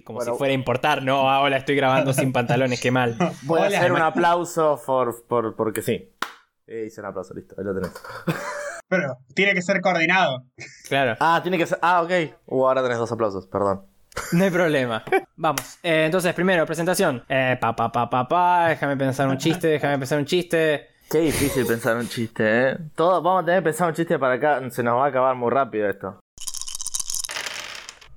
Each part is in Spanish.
que como Bueno. si fuera a importar, no, ah, hola, estoy grabando sin pantalones, qué mal. Voy a hacer un aplauso por, por, porque sí. Eh, hice un aplauso, listo, ahí lo tenés. Pero tiene que ser coordinado. Claro, Ah, tiene que ser. Ah, ok. Uh, ahora tenés dos aplausos, perdón. no hay problema. Vamos, eh, entonces, primero, presentación. Eh, pa, pa, pa, pa, pa, déjame pensar un chiste, déjame pensar un chiste. Qué difícil pensar un chiste, ¿eh? Todos vamos a tener que pensar un chiste para acá. Se nos va a acabar muy rápido esto.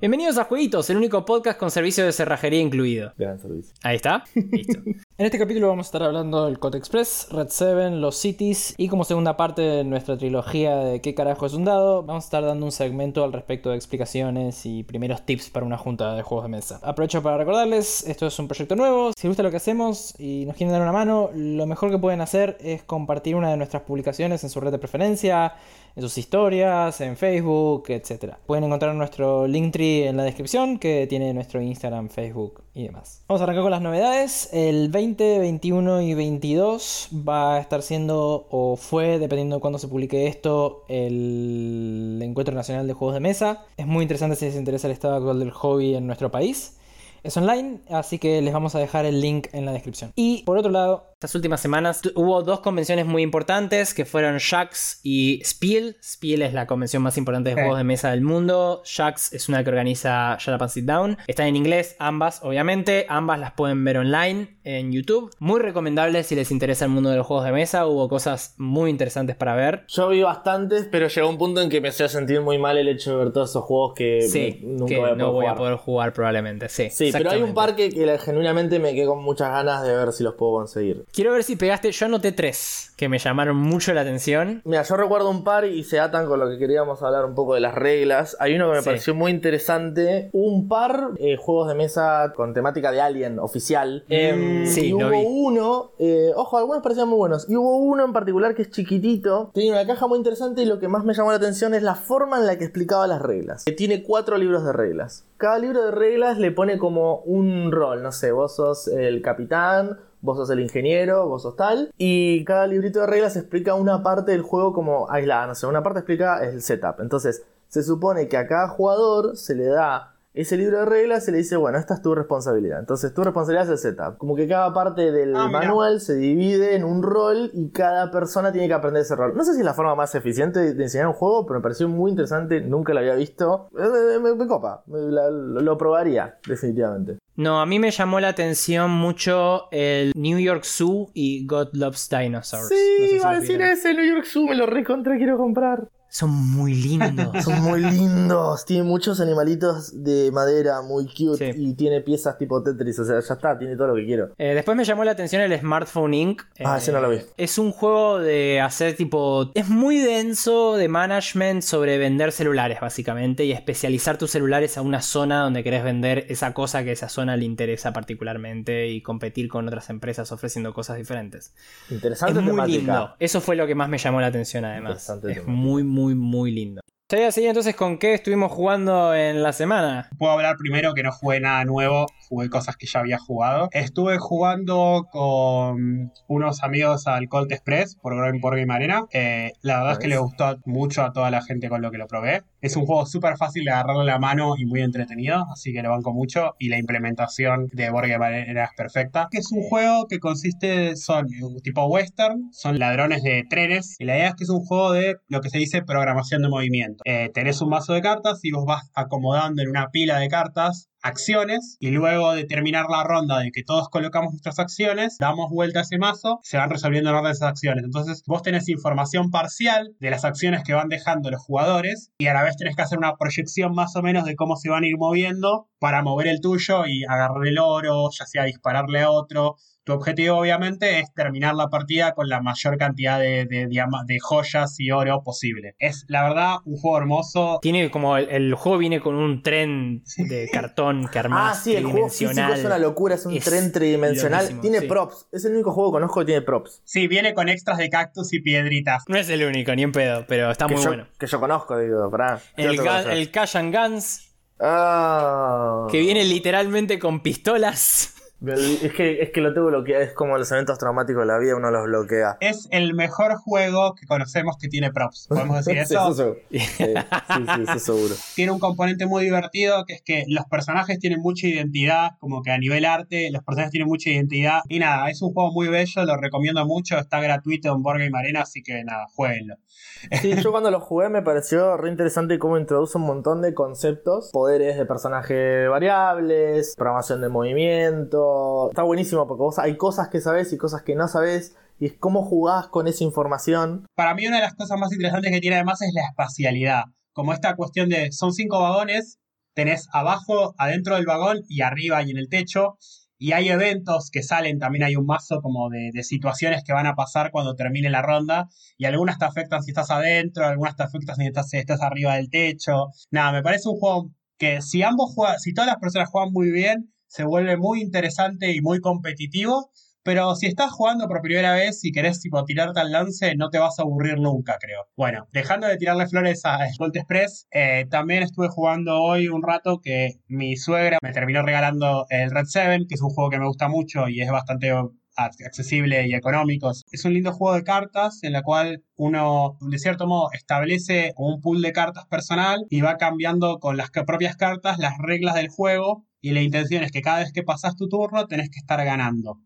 Bienvenidos a Jueguitos, el único podcast con servicio de cerrajería incluido. Gran servicio. Ahí está. Listo. En este capítulo vamos a estar hablando del Code Express, Red 7, los Cities y como segunda parte de nuestra trilogía de qué carajo es un dado, vamos a estar dando un segmento al respecto de explicaciones y primeros tips para una junta de juegos de mesa. Aprovecho para recordarles, esto es un proyecto nuevo, si les gusta lo que hacemos y nos quieren dar una mano, lo mejor que pueden hacer es compartir una de nuestras publicaciones en su red de preferencia, en sus historias, en Facebook, etc. Pueden encontrar nuestro Linktree en la descripción que tiene nuestro Instagram, Facebook y demás. Vamos a arrancar con las novedades. El 20, 21 y 22 va a estar siendo o fue, dependiendo de cuándo se publique esto, el Encuentro Nacional de Juegos de Mesa. Es muy interesante si les interesa el estado actual del hobby en nuestro país. Es online, así que les vamos a dejar el link en la descripción. Y por otro lado, estas últimas semanas hubo dos convenciones muy importantes que fueron Shax y Spiel. Spiel es la convención más importante de Sí. juegos de mesa del mundo. Shax es una que organiza Shut Up and Sit Down. Están en inglés, ambas, obviamente. Ambas las pueden ver online en YouTube. Muy recomendables si les interesa el mundo de los juegos de mesa. Hubo cosas muy interesantes para ver. Yo vi bastantes, pero llegó un punto en que me hacía sentir muy mal el hecho de ver todos esos juegos que Sí, nunca que voy a no poder a jugar. poder jugar probablemente. Sí, Sí, pero hay un par que, que genuinamente me quedé con muchas ganas de ver si los puedo conseguir. Quiero ver si pegaste. Yo anoté tres que me llamaron mucho la atención. Mira, yo recuerdo un par y se atan con lo que queríamos hablar un poco de las reglas. Hay uno que me Sí. pareció muy interesante. Un par eh, juegos de mesa con temática de Alien oficial. Em, sí, y hubo vi. uno, eh, ojo, algunos parecían muy buenos. Y hubo uno en particular que es chiquitito. Tiene una caja muy interesante y lo que más me llamó la atención es la forma en la que explicaba las reglas. Que tiene cuatro libros de reglas. Cada libro de reglas le pone como un rol. No sé, vos sos el capitán. Vos sos el ingeniero, vos sos tal. Y cada librito de reglas explica una parte del juego como aislada. No sé, una parte explica el setup. Entonces, se supone que a cada jugador se le da ese libro de reglas se le dice, bueno, esta es tu responsabilidad. Entonces, tu responsabilidad es el setup. Como que cada parte del Ah, manual se divide en un rol y cada persona tiene que aprender ese rol. No sé si es la forma más eficiente de enseñar un juego, pero me pareció muy interesante. Nunca lo había visto. Eh, Me, me copa. Me- la- lo, probaría, definitivamente. No, a mí me llamó la atención mucho el New York Zoo y God Loves Dinosaurs. Sí, No sé si iba a decir ese New York Zoo, me lo recontra quiero comprar. Son muy lindos. Son muy lindos. Tiene muchos animalitos de madera muy cute Sí. y tiene piezas tipo Tetris. O sea, ya está, tiene todo lo que quiero. Eh, después me llamó la atención el Smartphone Inc. Ah, Eh, ese no lo vi. Es un juego de hacer tipo... Es muy denso de management sobre vender celulares básicamente y especializar tus celulares a una zona donde querés vender esa cosa que esa zona le interesa particularmente y competir con otras empresas ofreciendo cosas diferentes. Interesante es muy temática. lindo. Eso fue lo que más me llamó la atención además. Interesante Es temática. muy, muy, muy lindo. Te voy a seguir entonces con qué estuvimos jugando en la semana. Puedo hablar primero que no jugué nada nuevo, jugué cosas que ya había jugado. Estuve jugando con unos amigos al Colt Express por Growing Board Game Arena. Eh, la verdad es que le gustó mucho a toda la gente con lo que lo probé. Es un juego súper fácil de agarrarle la mano y muy entretenido, así que lo banco mucho. Y la implementación de Game Arena es perfecta. Es un juego que consiste, son tipo western, son ladrones de trenes. Y la idea es que es un juego de lo que se dice programación de movimiento. Eh, tenés un mazo de cartas y vos vas acomodando en una pila de cartas acciones y luego de terminar la ronda de que todos colocamos nuestras acciones, damos vuelta a ese mazo, se van resolviendo en orden esas acciones. Entonces vos tenés información parcial de las acciones que van dejando los jugadores y a la vez tenés que hacer una proyección más o menos de cómo se van a ir moviendo para mover el tuyo y agarrar el oro, ya sea dispararle a otro. Tu objetivo obviamente es terminar la partida con la mayor cantidad de, de de joyas y oro posible. Es la verdad un juego hermoso, Tiene como el, el juego viene con un tren de cartón que Ah, armás sí, el juego físico es una locura, es un Es tren tridimensional. loquísimo, tiene sí. props. Es el único juego que conozco que tiene props. Sí, viene con extras de cactus y piedritas. No es el único, ni en pedo, pero está que, muy yo, bueno. que yo conozco, digo. ¿Qué El, el Cash and Guns, Ah. que viene literalmente con pistolas. Es que, es que lo tengo bloqueado, es como los eventos traumáticos de la vida, uno los bloquea. Es el mejor juego que conocemos que tiene props. ¿Podemos decir Sí, eso? seguro. Sí, sí, sí, eso seguro. Tiene un componente muy divertido que es que los personajes tienen mucha identidad, como que a nivel arte los personajes tienen mucha identidad. Y nada, es un juego muy bello, lo recomiendo mucho, está gratuito en Board Game Arena, así que nada, jueguenlo. Sí, yo cuando lo jugué me pareció re interesante cómo introduce un montón de conceptos, poderes de personaje variables, programación de movimiento. Está buenísimo porque vos hay cosas que sabés y cosas que no sabés y es cómo jugás con esa información. Para mí una de las cosas más interesantes que tiene además es la espacialidad. Como esta cuestión de, son cinco vagones, tenés abajo, adentro del vagón y arriba y en el techo. Y hay eventos que salen, también hay un mazo como de, situaciones que van a pasar cuando termine la ronda. Y algunas te afectan si estás adentro, algunas te afectan si estás, estás arriba del techo. Nada, me parece un juego que si ambos juegan, si todas las personas juegan muy bien, se vuelve muy interesante y muy competitivo. Pero si estás jugando por primera vez y querés tipo tirarte al lance, no te vas a aburrir nunca, creo. Bueno, dejando de tirarle flores a Gold Express, eh, también estuve jugando hoy un rato que mi suegra me terminó regalando el Red 7, que es un juego que me gusta mucho y es bastante accesible y económico. Es un lindo juego de cartas en la cual uno, de cierto modo, establece un pool de cartas personal y va cambiando con las propias cartas las reglas del juego y la intención es que cada vez que pasas tu turno tenés que estar ganando.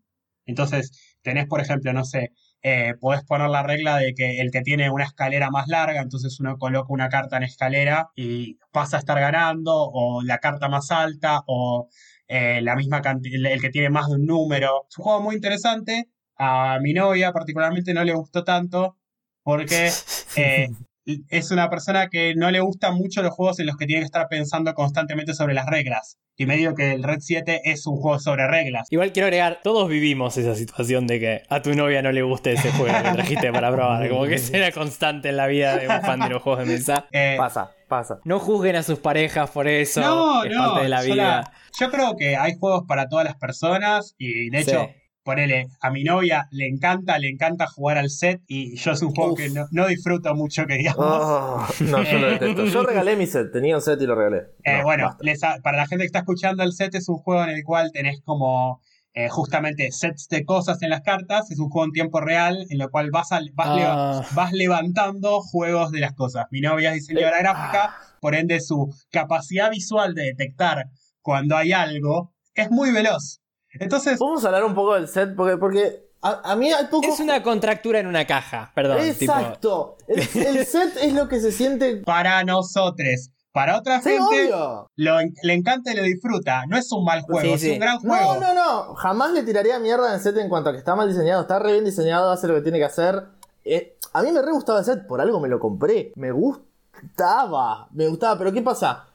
Entonces, tenés, por ejemplo, no sé, eh, podés poner la regla de que el que tiene una escalera más larga, entonces uno coloca una carta en escalera y pasa a estar ganando, o la carta más alta, o eh, la misma cantidad, el que tiene más de un número. Es un juego muy interesante. A mi novia particularmente no le gustó tanto porque eh, es una persona que no le gustan mucho los juegos en los que tiene que estar pensando constantemente sobre las reglas. Y me digo que el Red 7 es un juego sobre reglas. Igual quiero agregar, todos vivimos esa situación de que a tu novia no le guste ese juego que trajiste para probar. Como que será constante en la vida de un fan de los juegos de mesa. Eh, Pasa, pasa. No juzguen a sus parejas por eso. no, es no. parte de la yo, vida. la- yo creo que hay juegos para todas las personas y de hecho... Sí. Ponele, a mi novia le encanta, le encanta jugar al set y yo es un juego Uf. que no, no disfruto mucho, que digamos. Oh, no, yo lo detesto. Yo regalé mi set, tenía un set y lo regalé. Eh, No, bueno, basta. les ha- para la gente que está escuchando, el set es un juego en el cual tenés como eh, justamente sets de cosas en las cartas. Es un juego en tiempo real en lo cual vas, al- vas, Ah. leva- vas levantando juegos de las cosas. Mi novia es diseñadora Eh, gráfica, por ende su capacidad visual de detectar cuando hay algo es muy veloz. Entonces, Vamos a hablar un poco del set, porque, porque a, a mí hay poco. Es una contractura en una caja, perdón. tipo- Exacto. El, el set es lo que se siente. para nosotros, para otra Sí, gente, lo, le encanta y lo disfruta. No es un mal juego, Sí, es sí. un gran juego. No, no, no. Jamás le tiraría mierda al set en cuanto a que está mal diseñado. Está re bien diseñado, hace lo que tiene que hacer. Eh, a mí me re gustaba el set, por algo me lo compré. Me gustaba. Me gustaba, pero ¿qué pasa?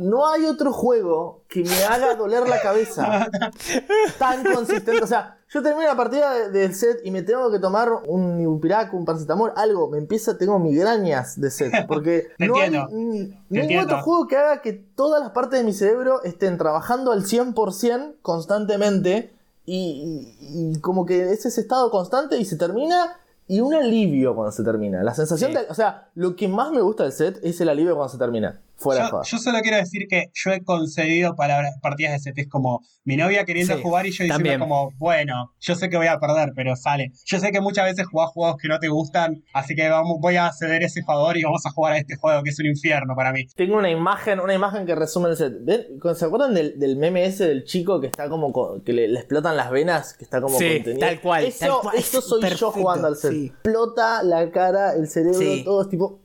No hay otro juego que me haga doler la cabeza tan consistente. O sea, yo termino la partida de- del set y me tengo que tomar un Ibupirac, un paracetamol, algo. Me empieza, tengo migrañas de set. Porque no hay entiendo. ningún entiendo. otro juego que haga que todas las partes de mi cerebro estén trabajando al 100% constantemente. Y, y- y como que es ese estado constante y se termina. Y un alivio cuando se termina. La sensación Sí. de. O sea, lo que más me gusta del set es el alivio cuando se termina. Fuera Yo, yo solo quiero decir que yo he concedido palabras, partidas de set. Es como mi novia queriendo Sí, jugar y yo diciendo también. como, bueno, yo sé que voy a perder, pero sale. Yo sé que muchas veces jugás juegos que no te gustan, así que vamos, voy a ceder ese favor y vamos a jugar a este juego que es un infierno para mí. Tengo una imagen, una imagen que resume el set. ¿Se acuerdan del, del meme ese del chico que está como co- que le, le explotan las venas? Que está como Sí, contenido. tal cual, Eso, tal cual. eso soy Perfecto, yo jugando al set. sí. Explota la cara, el cerebro, Sí. todo es tipo.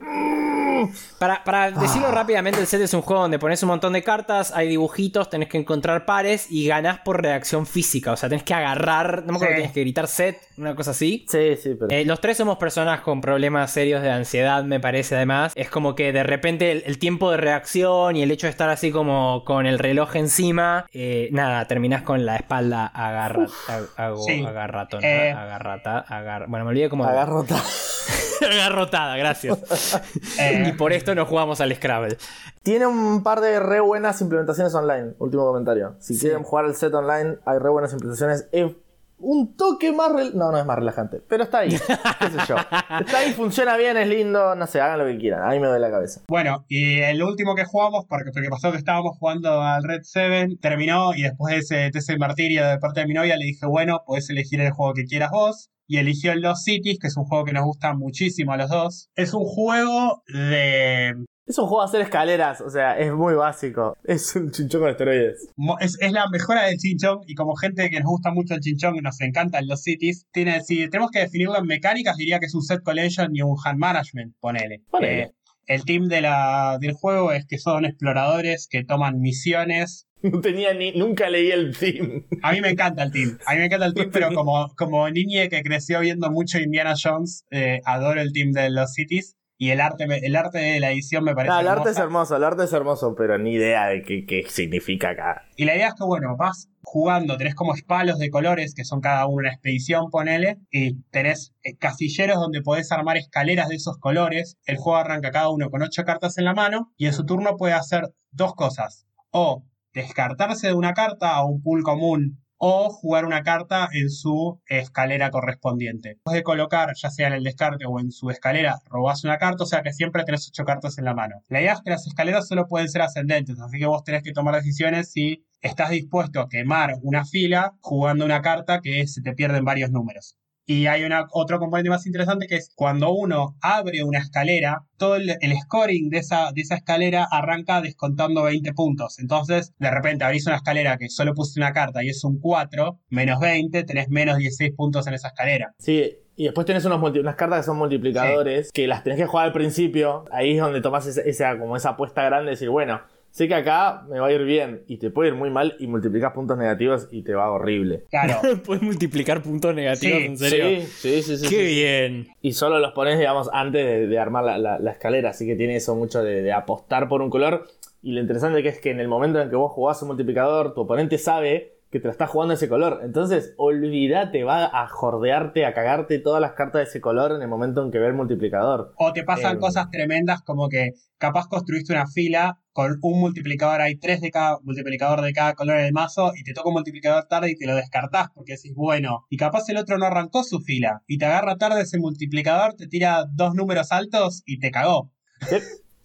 Para, para decirlo rápidamente, el set es un juego donde pones un montón de cartas, hay dibujitos, tenés que encontrar pares y ganás por reacción física. O sea, tenés que agarrar, no me acuerdo, Sí. tienes que gritar set, una cosa así. Sí, sí, pero. Eh, los tres somos personas con problemas serios de ansiedad, me parece además. Es como que de repente el, el tiempo de reacción y el hecho de estar así como con el reloj encima, eh, nada, terminás con la espalda agarra, ag- ago- Sí. agarratona, Eh. agarrata, agar- bueno, me olvidé cómo Agarrota. agarrotada, gracias. Eh, y por esto no jugamos al Scrabble. Tiene un par de re buenas implementaciones online. Último comentario. Si Sí. quieren jugar el set online, hay re buenas implementaciones. Es un toque más. No, no es más relajante, pero está ahí. ¿Qué sé yo? Está ahí, funciona bien, es lindo, no sé, hagan lo que quieran. A mí me duele la cabeza. Bueno, y el último que jugamos, porque, porque pasó que estábamos jugando al Red 7, terminó y después de ese, de ese martirio de parte de mi novia le dije, bueno, puedes elegir el juego que quieras vos. Y eligió el Lost Cities, que es un juego que nos gusta muchísimo a los dos. Es un juego de es un juego de hacer escaleras, o sea, es muy básico. Es un chinchón con esteroides. Es, es la mejora del chinchón y como gente que nos gusta mucho el chinchón y nos encantan los cities, tiene, si tenemos que definirlo en mecánicas, diría que es un set collection y un hand management, ponele. Ponele. Eh, el team de la, del juego es que son exploradores que toman misiones. No tenía ni. Nunca leí el team. A mí me encanta el team, a mí me encanta el team, pero como, como niñe que creció viendo mucho Indiana Jones, eh, adoro el team de los cities y el arte, el arte de la edición me parece No, el arte es hermoso, el arte es hermoso, pero ni idea de qué, qué significa acá. Y la idea es que, bueno, vas jugando, tenés como palos de colores, que son cada uno una expedición, ponele, y tenés eh, casilleros donde podés armar escaleras de esos colores. El juego arranca cada uno con ocho cartas en la mano, y en su turno puede hacer dos cosas. O descartarse de una carta a un pool común, o jugar una carta en su escalera correspondiente. Después de colocar, ya sea en el descarte o en su escalera, robás una carta, o sea que siempre tenés ocho cartas en la mano. La idea es que las escaleras solo pueden ser ascendentes, así que vos tenés que tomar decisiones si estás dispuesto a quemar una fila jugando una carta que se te pierden varios números. Y hay una, otro componente más interesante que es cuando uno abre una escalera, todo el, el scoring de esa, de esa escalera arranca descontando 20 puntos. Entonces, de repente abrís una escalera que solo pusiste una carta y es un 4, menos 20, tenés menos 16 puntos en esa escalera. Sí, y después tenés unos multi- unas cartas que son multiplicadores, que las tenés que jugar al principio. Ahí es donde tomás esa, esa- como esa apuesta grande de decir, bueno, sé que acá me va a ir bien, y te puede ir muy mal, y multiplicas puntos negativos y te va horrible. Claro. Puedes multiplicar puntos negativos, Sí, en serio. Sí, sí, sí, sí. Qué sí. bien. Y solo los pones, digamos, antes de, de armar la, la- la escalera. Así que tiene eso mucho de, de apostar por un color. Y lo interesante que es que en el momento en que vos jugás un multiplicador, tu oponente sabe que te la estás jugando ese color. Entonces, olvídate, va a jordearte, a cagarte todas las cartas de ese color en el momento en que ve el multiplicador. O te pasan Eh, cosas tremendas como que capaz construiste una fila con un multiplicador, hay tres de cada multiplicador de cada color en el mazo y te toca un multiplicador tarde y te lo descartás porque decís, bueno, y capaz el otro no arrancó su fila y te agarra tarde ese multiplicador, te tira dos números altos y te cagó. Sí,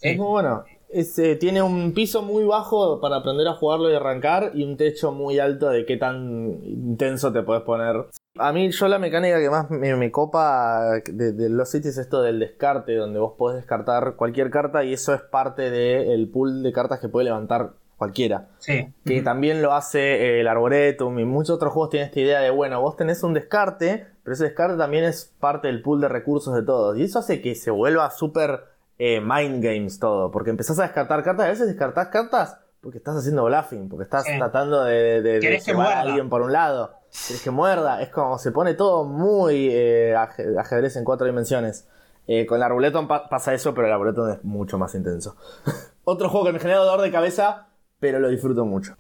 Es muy bueno. Es, eh, tiene un piso muy bajo para aprender a jugarlo y arrancar y un techo muy alto de qué tan intenso te puedes poner. A mí yo la mecánica que más me, me copa de, de los cities es esto del descarte, donde vos podés descartar cualquier carta y eso es parte del pool de cartas que puede levantar cualquiera. Sí. Que también lo hace eh, el Arboretum y muchos otros juegos tienen esta idea de, bueno, vos tenés un descarte, pero ese descarte también es parte del pool de recursos de todos. Y eso hace que se vuelva súper eh, mind games todo, porque empezás a descartar cartas, a veces descartás cartas porque estás haciendo bluffing, porque estás Sí. tratando de, de, de llevar a alguien por un lado. Querés que muerda, es como se pone todo muy eh, aje- ajedrez en cuatro dimensiones. Eh, con el Arboleton pa- pasa eso, pero el Arboleton es mucho más intenso. Otro juego que me genera dolor de cabeza, pero lo disfruto mucho.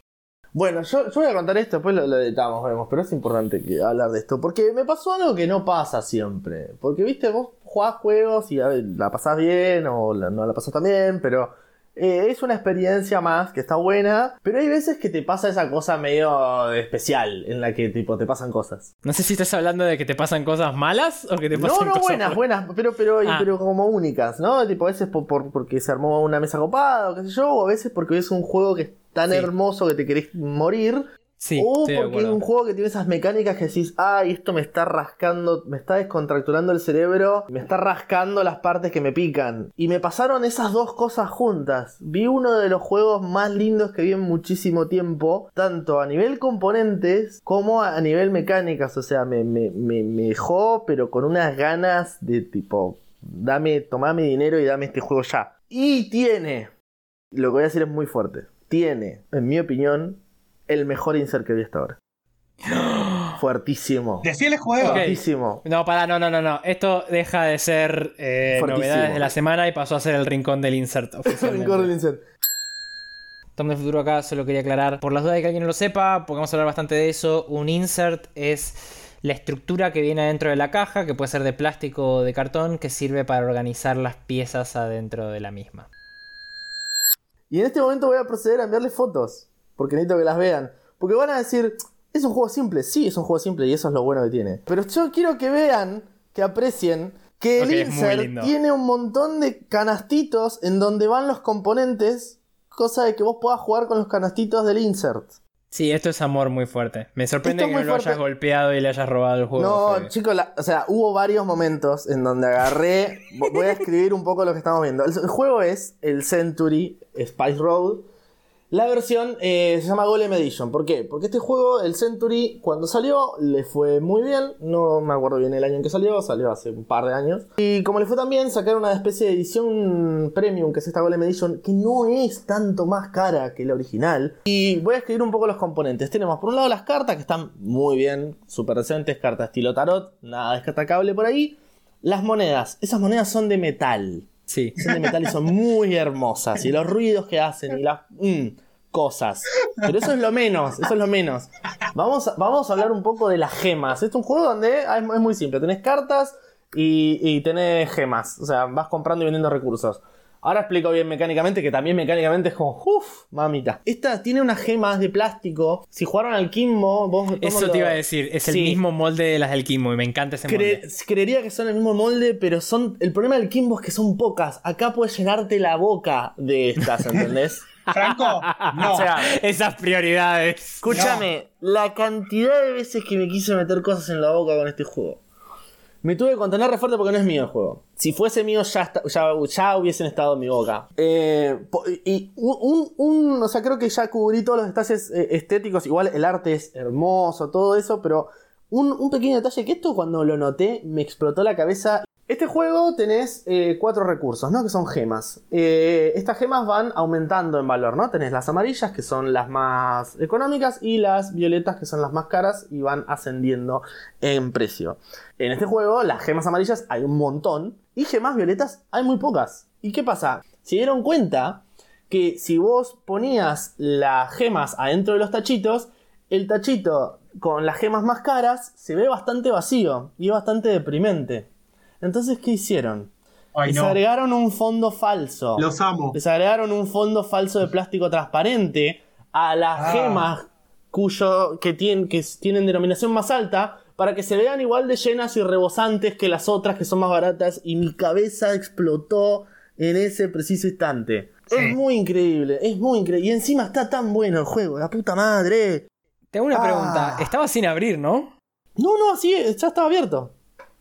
Bueno, yo, yo voy a contar esto, después lo, lo editamos, vemos, pero es importante que hablar de esto, porque me pasó algo que no pasa siempre. Porque, viste, vos jugás juegos y ver, la pasás bien o la- no la pasás tan bien, pero eh, es una experiencia más que está buena, pero hay veces que te pasa esa cosa medio especial, en la que tipo te pasan cosas. No sé si estás hablando de que te pasan cosas malas o que te No, pasan no, cosas buenas, buenas, pero, pero, Ah. pero como únicas, ¿no? Tipo, a veces por, por- porque se armó una mesa copada o qué sé yo, o a veces porque es un juego que tan Sí. hermoso que te querés morir, Sí, o porque es un juego que tiene esas mecánicas que decís, ay, esto me está rascando, me está descontracturando el cerebro, me está rascando las partes que me pican. Y me pasaron esas dos cosas juntas. Vi uno de los juegos más lindos que vi en muchísimo tiempo, tanto a nivel componentes como a nivel mecánicas. O sea, me, me, me, me dejó, pero con unas ganas de tipo, dame, tomame dinero y dame este juego ya. Y tiene, lo que voy a decir es muy fuerte, tiene, en mi opinión, el mejor insert que vi hasta ahora. Fuertísimo. Decía el juego. Ok. Fuertísimo. No, para, no, no, no, no. Esto deja de ser eh, novedades de la semana y pasó a ser el rincón del insert. oficialmente. Rincón del insert. Tom del futuro acá solo quería aclarar, por las dudas de que alguien no lo sepa, porque vamos a hablar bastante de eso, un insert es la estructura que viene adentro de la caja, que puede ser de plástico o de cartón, que sirve para organizar las piezas adentro de la misma. Y en este momento voy a proceder a enviarles fotos. Porque necesito que las vean. Porque van a decir, Es un juego simple, sí, es un juego simple y eso es lo bueno que tiene. Pero yo quiero que vean, que aprecien, que el insert tiene un montón de canastitos en donde van los componentes, cosa de que vos puedas jugar con los canastitos del insert. Sí, esto es amor muy fuerte. Me sorprende Esto que muy lo fuerte. hayas golpeado y le hayas robado el juego. No, chicos, o sea, hubo varios momentos en donde agarré. vo- Voy a escribir un poco lo que estamos viendo. El, el juego es el Century Spice Road. La versión eh, se llama Golem Edition. ¿Por qué? Porque este juego, el Century, cuando salió, le fue muy bien. No me acuerdo bien el año en que salió, salió hace un par de años. Y como le fue tan bien, sacaron una especie de edición premium, que es esta Golem Edition, que no es tanto más cara que la original. Y voy a escribir un poco los componentes. Tenemos por un lado las cartas, que están muy bien, súper decentes, cartas estilo tarot, nada destacable por ahí. Las monedas, esas monedas son de metal Sí. son de metal y son muy hermosas. Y los ruidos que hacen y las mm, cosas. Pero eso es lo menos, eso es lo menos. Vamos a, vamos a hablar un poco de las gemas. Este es un juego donde es, es muy simple. Tenés cartas y, y tenés gemas. O sea, vas comprando y vendiendo recursos. Ahora explico bien mecánicamente, que también mecánicamente es como, uff, mamita. Esta tiene unas gemas de plástico. Si jugaron al Kimbo, vos... Eso te iba a decir, es el Sí. mismo molde de las del Kimbo y me encanta ese Cre- molde. creería que son el mismo molde, pero son. El problema del Kimbo es que son pocas. Acá puedes llenarte la boca de estas, ¿entendés? Franco, no. O sea, Esas prioridades. escúchame, la cantidad de veces que me quise meter cosas en la boca con este juego. Me tuve que contener re fuerte porque no es mío el juego. Si fuese mío, ya, está- ya, ya hubiesen estado en mi boca. Eh, y un, un- O sea, creo que ya cubrí todos los detalles eh, estéticos. Igual el arte es hermoso, todo eso, pero un pequeño detalle que esto cuando lo noté me explotó la cabeza. Este juego tenés eh, cuatro recursos, ¿no? Que son gemas. Eh, estas gemas van aumentando en valor, ¿no? Tenés las amarillas, que son las más económicas, y las violetas, que son las más caras, y van ascendiendo en precio. En este juego, las gemas amarillas hay un montón, y gemas violetas hay muy pocas. ¿Y qué pasa? Se dieron cuenta que si vos ponías las gemas adentro de los tachitos, el tachito con las gemas más caras se ve bastante vacío y bastante deprimente. Entonces, ¿qué hicieron? Ay, Les no. agregaron un fondo falso. Los amo. Les agregaron un fondo falso de plástico transparente a las Ah. gemas cuyo, que, tienen, que tienen denominación más alta para que se vean igual de llenas y rebosantes que las otras que son más baratas y mi cabeza explotó en ese preciso instante. Sí. Es muy increíble, es muy increíble. Y encima está tan bueno el juego, la puta madre. Tengo una Ah. pregunta. Estaba sin abrir, ¿no? No, no, así es, ya estaba abierto.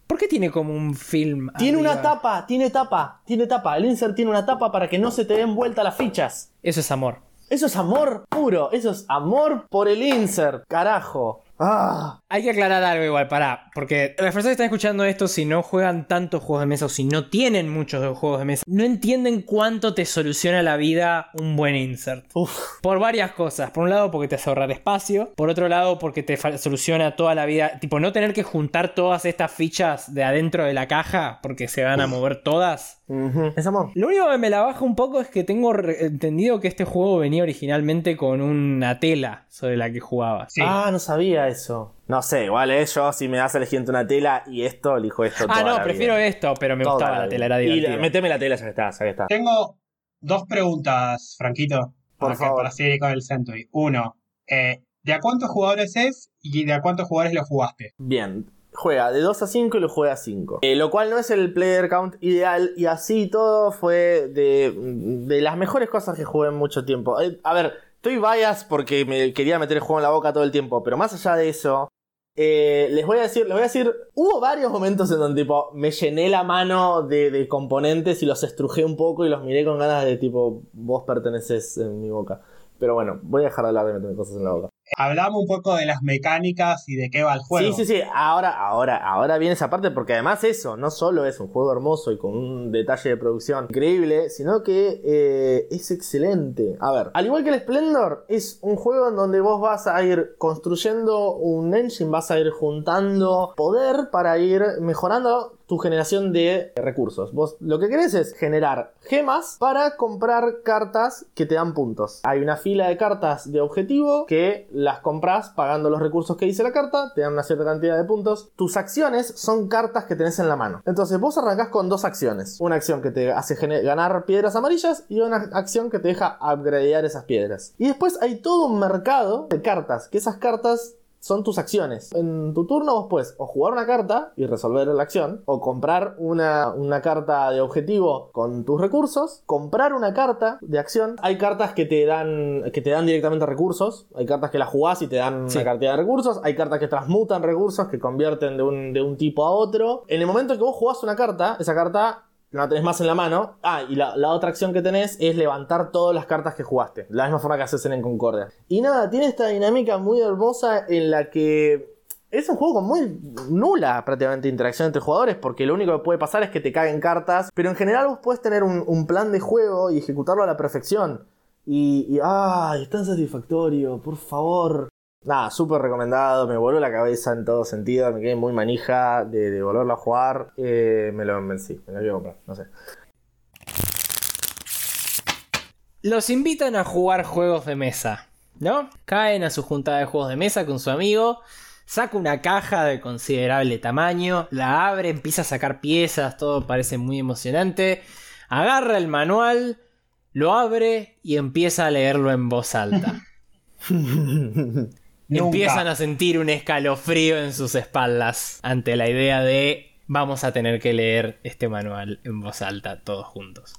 ¿Por qué tiene como un film? Tiene una tapa, tiene tapa, tiene tapa. El insert tiene una tapa para que no se te den vuelta las fichas. Eso es amor. Eso es amor puro, eso es amor por el insert, carajo. Ah, Hay que aclarar algo igual, pará, porque las personas que están escuchando esto, si no juegan tantos juegos de mesa o si no tienen muchos juegos de mesa, no entienden cuánto te soluciona la vida un buen insert. uf. Por varias cosas. Por un lado, porque te hace ahorrar espacio. Por otro lado, porque te soluciona toda la vida. Tipo, no tener que juntar todas estas fichas de adentro de la caja porque se van a mover todas. Ujú, Es amor. Lo único que me la baja un poco es que tengo re- entendido que este juego venía originalmente con una tela sobre la que jugabas. Sí. Ah, no sabía eso. No sé, igual eh, yo si me das elegir entre una tela y esto, elijo esto. Ah, toda no, la prefiero vida. esto, pero me Toda gustaba la vida. tela, era Y divertida. la- meteme la tela, ya está, ya está. Tengo dos preguntas, Franquito. Por para, que- favor. para seguir con el Century. Uno, eh, ¿de a cuántos jugadores es y de a cuántos jugadores lo jugaste? Bien. Juega de 2 a 5 y lo juega a 5. Eh, lo cual no es el player count ideal. Y así todo fue de, de las mejores cosas que jugué en mucho tiempo. Eh, a ver, estoy bias porque me quería meter el juego en la boca todo el tiempo. Pero más allá de eso. eh, les voy a decir, les voy a decir, hubo varios momentos en donde tipo me llené la mano de, de componentes y los estrujé un poco y los miré con ganas de tipo, vos perteneces en mi boca. Pero bueno, voy a dejar de hablar de meterme cosas en la boca. Hablamos un poco de las mecánicas y de qué va el juego. Sí, sí, sí. Ahora, ahora, ahora viene esa parte porque además eso no solo es un juego hermoso y con un detalle de producción increíble, sino que eh, es excelente. A ver, al igual que el Splendor, es un juego en donde vos vas a ir construyendo un engine, vas a ir juntando poder para ir mejorando tu generación de recursos. Vos lo que querés es generar gemas para comprar cartas que te dan puntos. Hay una fila de cartas de objetivo que las compras pagando los recursos que dice la carta, te dan una cierta cantidad de puntos. Tus acciones son cartas que tenés en la mano. Entonces vos arrancás con dos acciones. Una acción que te hace ganar piedras amarillas y una acción que te deja upgradear esas piedras. Y después hay todo un mercado de cartas, que esas cartas son tus acciones. En tu turno vos puedes o jugar una carta y resolver la acción, o comprar una, una, carta de objetivo con tus recursos, comprar una carta de acción. Hay cartas que te dan, que te dan directamente recursos, hay cartas que las jugás y te dan una cantidad de recursos, hay cartas que transmutan recursos, que convierten de un, de un tipo a otro. En el momento que vos jugás una carta, esa carta no la tenés más en la mano. Ah, y la, otra acción que tenés es levantar todas las cartas que jugaste. La misma forma que haces en Concordia. Y nada, tiene esta dinámica muy hermosa en la que es un juego con muy nula prácticamente interacción entre jugadores porque lo único que puede pasar es que te caguen cartas. Pero en general vos puedes tener un, plan de juego y ejecutarlo a la perfección. Y, y ¡ay! Es tan satisfactorio, por favor. Nada, súper recomendado, me voló la cabeza en todo sentido, me quedé muy manija de, volverlo a jugar. Eh, me lo sí, me lo voy a comprar, no sé. Los invitan a jugar juegos de mesa, ¿no? Caen a su juntada de juegos de mesa con su amigo, saca una caja de considerable tamaño, la abre, empieza a sacar piezas, todo parece muy emocionante, agarra el manual, lo abre y empieza a leerlo en voz alta. Empiezan a sentir un escalofrío en sus espaldas ante la idea de vamos a tener que leer este manual en voz alta todos juntos.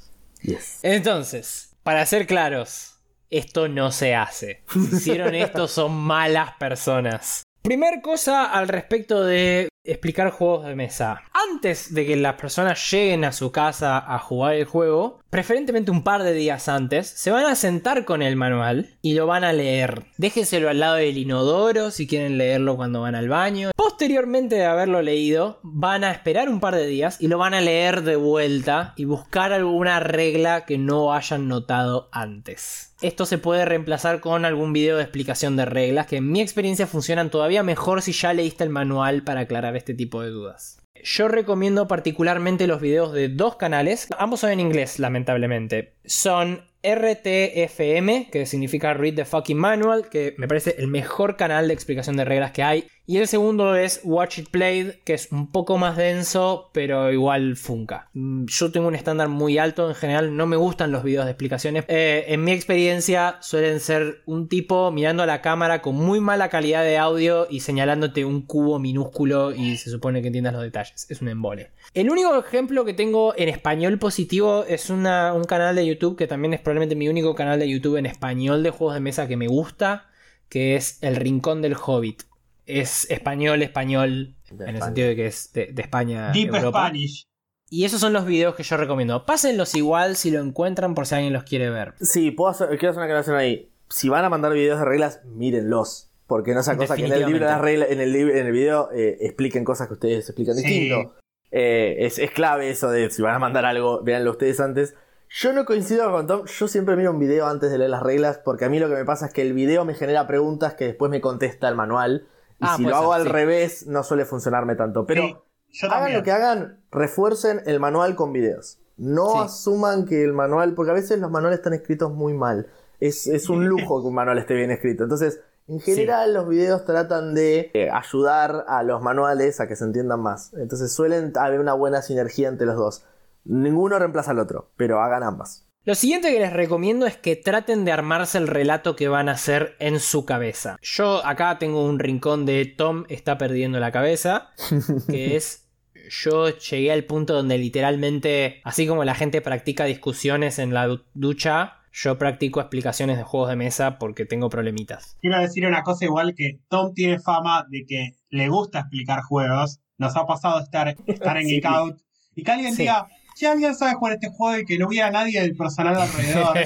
Entonces, para ser claros, esto no se hace. Si hicieron esto son malas personas. Primer cosa al respecto de explicar juegos de mesa. Antes de que las personas lleguen a su casa a jugar el juego, preferentemente un par de días antes, se van a sentar con el manual y lo van a leer. Déjenselo al lado del inodoro si quieren leerlo cuando van al baño. Posteriormente de haberlo leído, van a esperar un par de días y lo van a leer de vuelta y buscar alguna regla que no hayan notado antes. Esto se puede reemplazar con algún video de explicación de reglas que en mi experiencia funcionan todavía mejor si ya leíste el manual para aclarar este tipo de dudas. Yo recomiendo particularmente los videos de dos canales, ambos son en inglés lamentablemente. Son RTFM, que significa Read the Fucking Manual, que me parece el mejor canal de explicación de reglas que hay. Y el segundo es Watch It Played, que es un poco más denso, pero igual funca. Mm, yo tengo un estándar muy alto, en general no me gustan los videos de explicaciones. Eh, en mi experiencia suelen ser un tipo mirando a la cámara con muy mala calidad de audio y señalándote un cubo minúsculo y se supone que entiendas los detalles. Es un embole. El único ejemplo que tengo en español positivo es un canal de YouTube que también es probablemente mi único canal de YouTube en español de juegos de mesa que me gusta, que es El Rincón del Hobbit es español, español, en el sentido de que es de, España. Deep Spanish. Y esos son los videos que yo recomiendo. Pásenlos igual si lo encuentran por si alguien los quiere ver. Sí, puedo hacer, quiero hacer una aclaración ahí. Si van a mandar videos de reglas, mírenlos. Porque no sea cosa que en el libro de las reglas, en el, en el video eh, expliquen cosas que ustedes explican distinto. Eh, es, es, clave eso de si van a mandar algo, véanlo ustedes antes. Yo no coincido con Tom, yo siempre miro un video antes de leer las reglas porque a mí lo que me pasa es que el video me genera preguntas que después me contesta el manual. Y ah, si lo hago al revés, no suele funcionarme tanto. Pero hagan lo que hagan, refuercen el manual con videos. No asuman que el manual, porque a veces los manuales están escritos muy mal. Es, un lujo que un manual esté bien escrito. Entonces, en general, los videos tratan de eh, ayudar a los manuales a que se entiendan más. Entonces, suelen haber una buena sinergia entre los dos. Ninguno reemplaza al otro, pero hagan ambas. Lo siguiente que les recomiendo es que traten de armarse el relato que van a hacer en su cabeza. Yo acá tengo un rincón de Tom está perdiendo la cabeza, que es yo llegué al punto donde literalmente, así como la gente practica discusiones en la ducha, yo practico explicaciones de juegos de mesa porque tengo problemitas. Quiero decir una cosa igual que Tom tiene fama de que le gusta explicar juegos. Nos ha pasado estar, estar en Geek Out y que alguien diga, si alguien sabe jugar este juego y que no hubiera nadie del personal alrededor,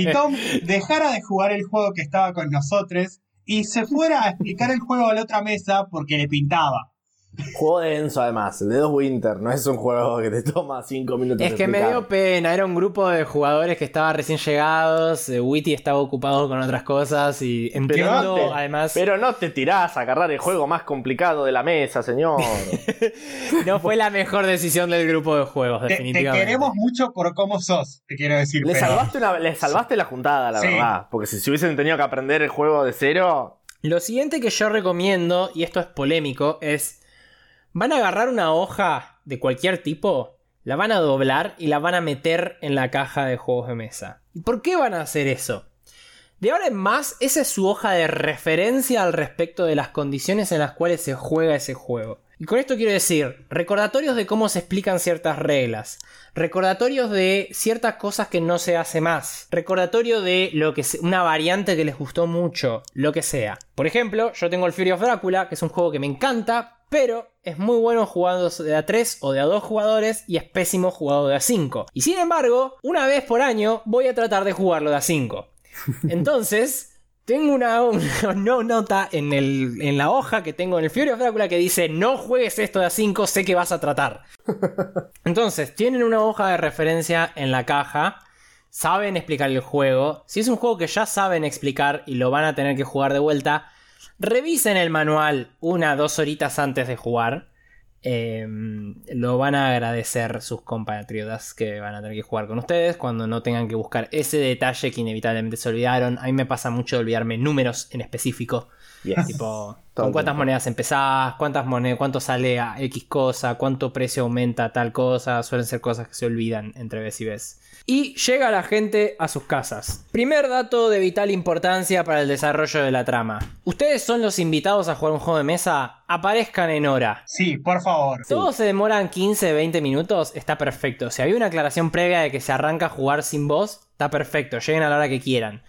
y Tom dejara de jugar el juego que estaba con nosotros y se fuera a explicar el juego a la otra mesa porque le pintaba. Juego denso además, el de dos Winter, no es un juego que te toma 5 minutos. Es que me dio pena, era un grupo de jugadores que estaban recién llegados, eh, Witty estaba ocupado con otras cosas y entiendo además... Pero no te tirás a agarrar el juego más complicado de la mesa, señor. no fue la mejor decisión del grupo de juegos, definitivamente. Te queremos mucho por cómo sos, te quiero decir. Le, salvaste, le salvaste la juntada, la verdad, porque si, si hubiesen tenido que aprender el juego de cero... Lo siguiente que yo recomiendo, y esto es polémico, es Van a agarrar una hoja de cualquier tipo, la van a doblar y la van a meter en la caja de juegos de mesa. ¿Y por qué van a hacer eso? De ahora en más, esa es su hoja de referencia al respecto de las condiciones en las cuales se juega ese juego. Y con esto quiero decir, recordatorios de cómo se explican ciertas reglas, recordatorios de ciertas cosas que no se hace más, recordatorio de lo que una variante que les gustó mucho, lo que sea. Por ejemplo, yo tengo el Fury of Drácula, que es un juego que me encanta, pero es muy bueno jugando de a 3 o de a 2 jugadores y es pésimo jugado de a 5. Y sin embargo, una vez por año voy a tratar de jugarlo de a 5. Entonces, tengo una, no nota en, el, en la hoja que tengo en el Fury of Drácula que dice: No juegues esto de a 5, sé que vas a tratar. Entonces, tienen una hoja de referencia en la caja. Saben explicar el juego. Si es un juego que ya saben explicar y lo van a tener que jugar de vuelta, revisen el manual una dos horitas antes de jugar. Em, lo van a agradecer sus compatriotas que van a tener que jugar con ustedes cuando no tengan que buscar ese detalle que inevitablemente se olvidaron. A mí me pasa mucho de olvidarme números en específico. Tipo, con cuántas monedas empezás, cuántas monedas, cuánto sale a X cosa, cuánto precio aumenta tal cosa. Suelen ser cosas que se olvidan entre vez y vez. Y llega la gente a sus casas. Primer dato de vital importancia para el desarrollo de la trama. Ustedes son los invitados a jugar un juego de mesa, aparezcan en hora. Sí, por favor. Todos se demoran 15, 20 minutos, está perfecto. Si había una aclaración previa de que se arranca a jugar sin voz, está perfecto, lleguen a la hora que quieran.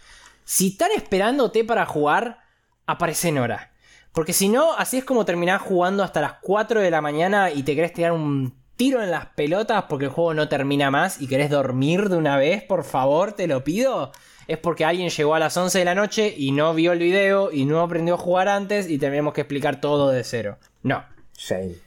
Si están esperándote para jugar, aparece en hora. Porque si no, así es como terminás jugando hasta las 4 de la mañana y te querés tirar un tiro en las pelotas porque el juego no termina más y querés dormir de una vez, por favor, te lo pido. Es porque alguien llegó a las 11 de la noche y no vio el video y no aprendió a jugar antes y tenemos que explicar todo de cero. No.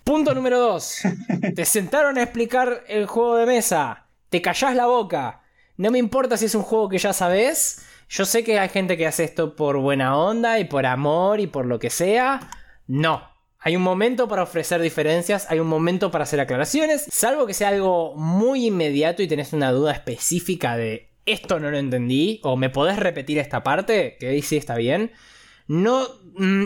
Punto número 2. te sentaron a explicar el juego de mesa. Te callás la boca. No me importa si es un juego que ya sabes. Yo sé que hay gente que hace esto por buena onda y por amor y por lo que sea. No. Hay un momento para ofrecer diferencias, hay un momento para hacer aclaraciones, salvo que sea algo muy inmediato y tenés una duda específica de esto no lo entendí o me podés repetir esta parte, que ahí sí está bien. No, mm,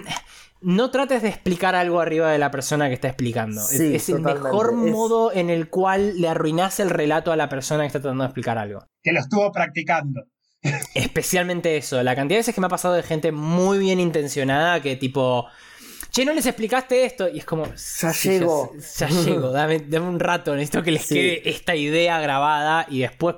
no trates de explicar algo arriba de la persona que está explicando. es, el mejor modo en el cual le arruinás el relato a la persona que está tratando de explicar algo. Que lo estuvo practicando. Especialmente eso, la cantidad de veces que me ha pasado de gente muy bien intencionada que tipo che, no les explicaste esto. Y es como, ya llego. Ya, llego, dame, un rato, necesito que les quede esta idea grabada y después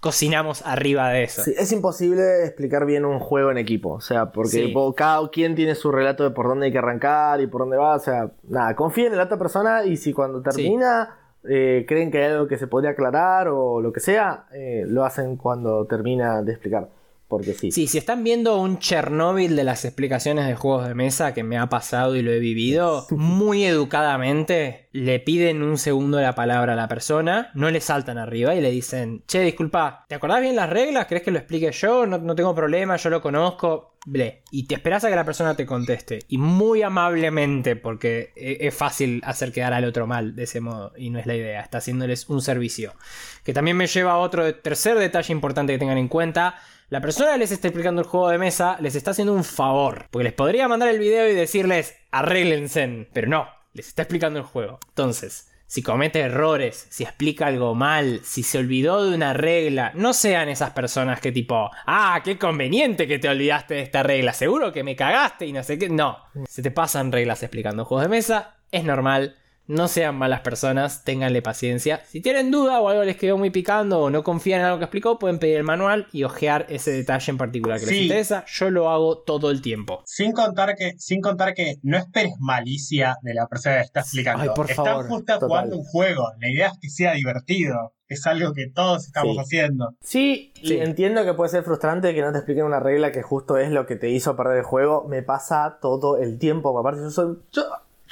cocinamos arriba de eso. es imposible explicar bien un juego en equipo, o sea, porque cada quien tiene su relato de por dónde hay que arrancar y por dónde va, o sea, nada, confíen en la otra persona y si cuando termina eh, creen que hay algo que se podría aclarar o lo que sea, eh, lo hacen cuando termina de explicar porque sí. Sí, si están viendo un Chernobyl de las explicaciones de juegos de mesa que me ha pasado y lo he vivido, muy educadamente le piden un segundo la palabra a la persona, no le saltan arriba y le dicen, che, disculpa, ¿te acordás bien las reglas? ¿Crees que lo explique yo? No, no tengo problema, yo lo conozco. Ble. Y te esperas a que la persona te conteste. Y muy amablemente, porque e, es fácil hacer quedar al otro mal de ese modo. Y no es la idea. Está haciéndoles un servicio. Que también me lleva a otro tercer detalle importante que tengan en cuenta. La persona que les está explicando el juego de mesa les está haciendo un favor. Porque les podría mandar el video y decirles, arréglense. Pero no, les está explicando el juego. Entonces, si comete errores, si explica algo mal, si se olvidó de una regla, no sean esas personas que tipo, ah, qué conveniente que te olvidaste de esta regla, seguro que me cagaste y no sé qué. No, se te pasan reglas explicando juegos de mesa, es normal, no sean malas personas, ténganle paciencia. Si tienen duda o algo les quedó muy picando o no confían en algo que explicó, pueden pedir el manual y ojear ese detalle en particular que les interesa. Yo lo hago todo el tiempo. Sin contar que, sin contar que no esperes malicia de la persona que está explicando. Ay, por Están justo jugando un juego. La idea es que sea divertido. Es algo que todos estamos haciendo. Sí, y entiendo que puede ser frustrante que no te expliquen una regla que justo es lo que te hizo perder el juego. Me pasa todo el tiempo. Aparte, yo soy. Yo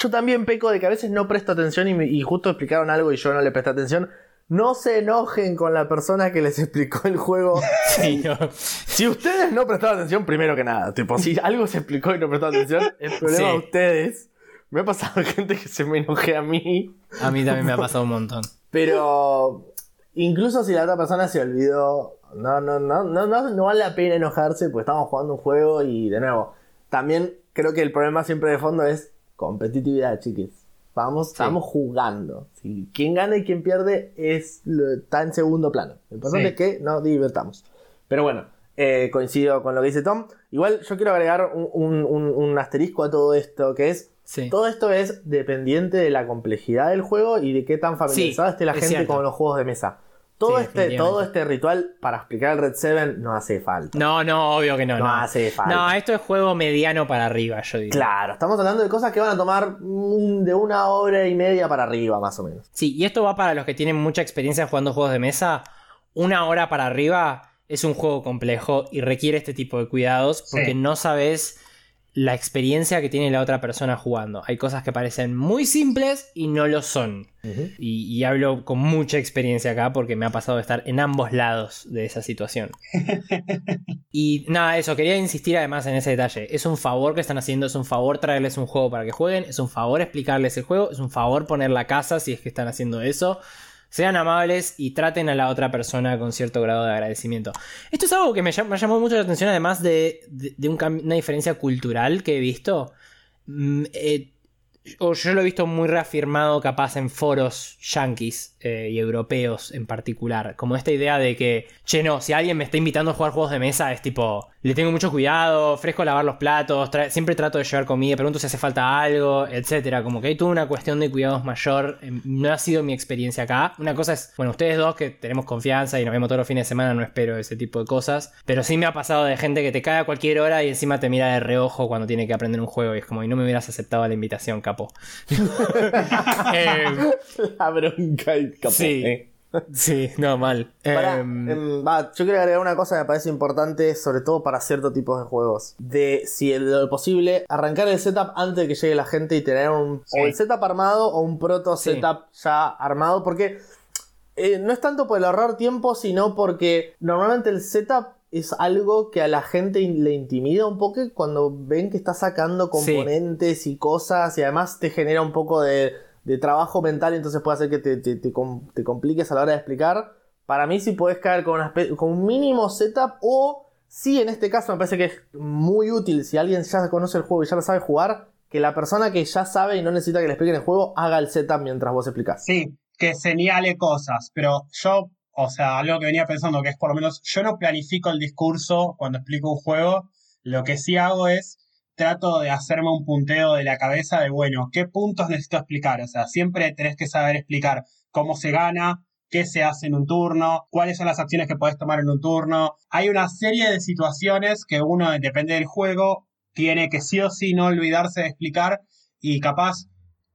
yo también peco de que a veces no presto atención y, justo explicaron algo y yo no le presté atención. No se enojen con la persona que les explicó el juego. Si ustedes no prestaron atención, primero que nada, tipo, si algo se explicó y no prestaron atención, el problema de ustedes. Me ha pasado gente que se me enoje a mí. A mí también me ha pasado un montón. Pero incluso si la otra persona se olvidó, no, no, no, no, no, no vale la pena enojarse porque estamos jugando un juego y de nuevo, también creo que el problema siempre de fondo es competitividad, chiquis. Vamos, estamos jugando. Si quién gana y quién pierde es está en segundo plano. Lo importante es que nos divertamos. Pero bueno, Eh, coincido con lo que dice Tom. Igual yo quiero agregar un, un- un- un asterisco a todo esto, que es Sí. todo esto es dependiente de la complejidad del juego y de qué tan familiarizada Sí, esté la es gente cierto. con los juegos de mesa. Todo, Sí, este, todo este ritual para explicar el Red 7 no hace falta. No, no, obvio que no. No No, hace falta. No, esto es juego mediano para arriba, yo digo. Claro, estamos hablando de cosas que van a tomar de una hora y media para arriba, más o menos. Sí, y esto va para los que tienen mucha experiencia jugando juegos de mesa. Una hora para arriba es un juego complejo y requiere este tipo de cuidados porque Sí. no sabes la experiencia que tiene la otra persona jugando. Hay cosas que parecen muy simples y no lo son. Y, y hablo con mucha experiencia acá porque me ha pasado de estar en ambos lados de esa situación. y nada, eso, quería insistir además en ese detalle. Es un favor que están haciendo, es un favor traerles un juego para que jueguen, es un favor explicarles el juego, es un favor poner la casa si es que están haciendo eso. Sean amables y traten a la otra persona con cierto grado de agradecimiento. Esto es algo que me, llam- me llamó mucho la atención, además de, una diferencia cultural que he visto. Mm, eh, o yo lo he visto muy reafirmado capaz en foros yankees eh, y europeos en particular. Como esta idea de que, che, no, si alguien me está invitando a jugar juegos de mesa es tipo, le tengo mucho cuidado, ofrezco lavar los platos, siempre trato de llevar comida, pregunto si hace falta algo, etcétera. Como que hay toda una cuestión de cuidados mayor. eh, No ha sido mi experiencia acá. Una cosa es, bueno, ustedes dos que tenemos confianza y nos vemos todos los fines de semana, no espero ese tipo de cosas. Pero sí me ha pasado de gente que te cae a cualquier hora y encima te mira de reojo cuando tiene que aprender un juego y es como, y no me hubieras aceptado la invitación, capo. Eh, La bronca y capó, Sí. eh. sí, no, mal. Em, em, va, yo quiero agregar una cosa que me parece importante, sobre todo para ciertos tipos de juegos. De, si es lo posible, arrancar el setup antes de que llegue la gente y tener un, Sí. o el setup armado o un proto Sí. setup ya armado. Porque eh, no es tanto por el ahorrar tiempo, sino porque normalmente el setup es algo que a la gente le intimida un poco cuando ven que está sacando Sí. componentes y cosas y además te genera un poco de, de trabajo mental, entonces puede hacer que te, te- te com- te compliques a la hora de explicar. Para mí si puedes caer con, una con un mínimo setup o sí, en este caso me parece que es muy útil si alguien ya conoce el juego y ya lo sabe jugar, que la persona que ya sabe y no necesita que le expliquen el juego haga el setup mientras vos explicás. Sí, que señale cosas, pero yo, o sea, algo que venía pensando que es por lo menos, yo no planifico el discurso cuando explico un juego, lo que sí hago es trato de hacerme un punteo de la cabeza de, bueno, ¿qué puntos necesito explicar? O sea, siempre tenés que saber explicar cómo se gana, qué se hace en un turno, cuáles son las acciones que podés tomar en un turno. Hay una serie de situaciones que uno, depende del juego, tiene que sí o sí no olvidarse de explicar y capaz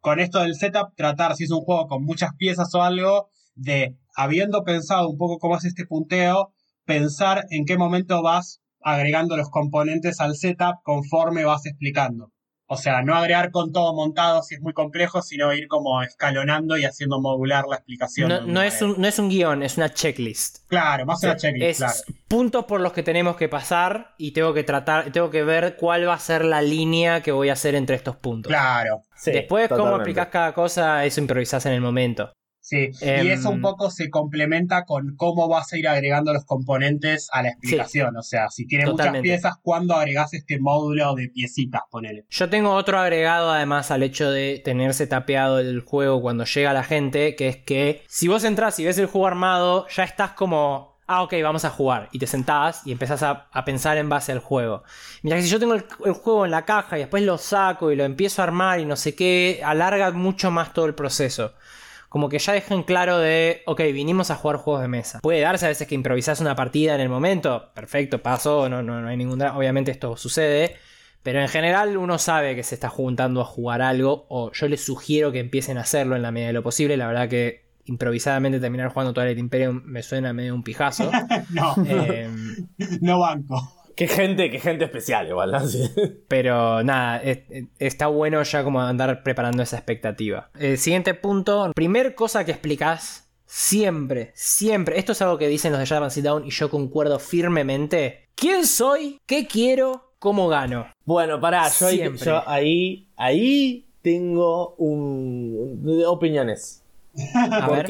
con esto del setup, tratar, si es un juego con muchas piezas o algo, de, habiendo pensado un poco cómo es este punteo, pensar en qué momento vas agregando los componentes al setup conforme vas explicando. O sea, no agregar con todo montado si es muy complejo, sino ir como escalonando y haciendo modular la explicación. no, es un, no es un guion, es una checklist. Claro, más una checklist, Es claro. puntos por los que tenemos que pasar y tengo que tratar, tengo que ver cuál va a ser la línea que voy a hacer entre estos puntos. Claro, Sí, Después, cómo explicás cada cosa, eso improvisás en el momento. Sí. Em, y eso un poco se complementa con cómo vas a ir agregando los componentes a la explicación. O sea, si tiene muchas piezas, ¿cuándo agregás este módulo de piecitas? Ponele. Yo tengo otro agregado además al hecho de tenerse tapeado el juego cuando llega la gente, que es que si vos entras y ves el juego armado, ya estás como, ah, ok, vamos a jugar. Y te sentás y empezás a, a pensar en base al juego. Mientras que si yo tengo el, el juego en la caja y después lo saco y lo empiezo a armar y no sé qué, alarga mucho más todo el proceso. Como que ya dejan claro de, ok, vinimos a jugar juegos de mesa. Puede darse a veces que improvisás una partida en el momento. Perfecto, pasó, no, no, no hay ningún drama. Obviamente esto sucede. Pero en general uno sabe que se está juntando a jugar algo. O yo les sugiero que empiecen a hacerlo en la medida de lo posible. La verdad que improvisadamente terminar jugando Twilight Imperium me suena medio un pijazo. No, Eh, no banco. Qué gente, qué gente especial igual, ¿no? Sí. Pero nada, es- es- está bueno ya como andar preparando esa expectativa. El siguiente punto, primer cosa que explicás siempre, siempre, esto es algo que dicen los de Java Sit Down y yo concuerdo firmemente. ¿Quién soy? ¿Qué quiero? ¿Cómo gano? Bueno, pará, yo, ahí- yo ahí, ahí tengo un, opiniones. A ver.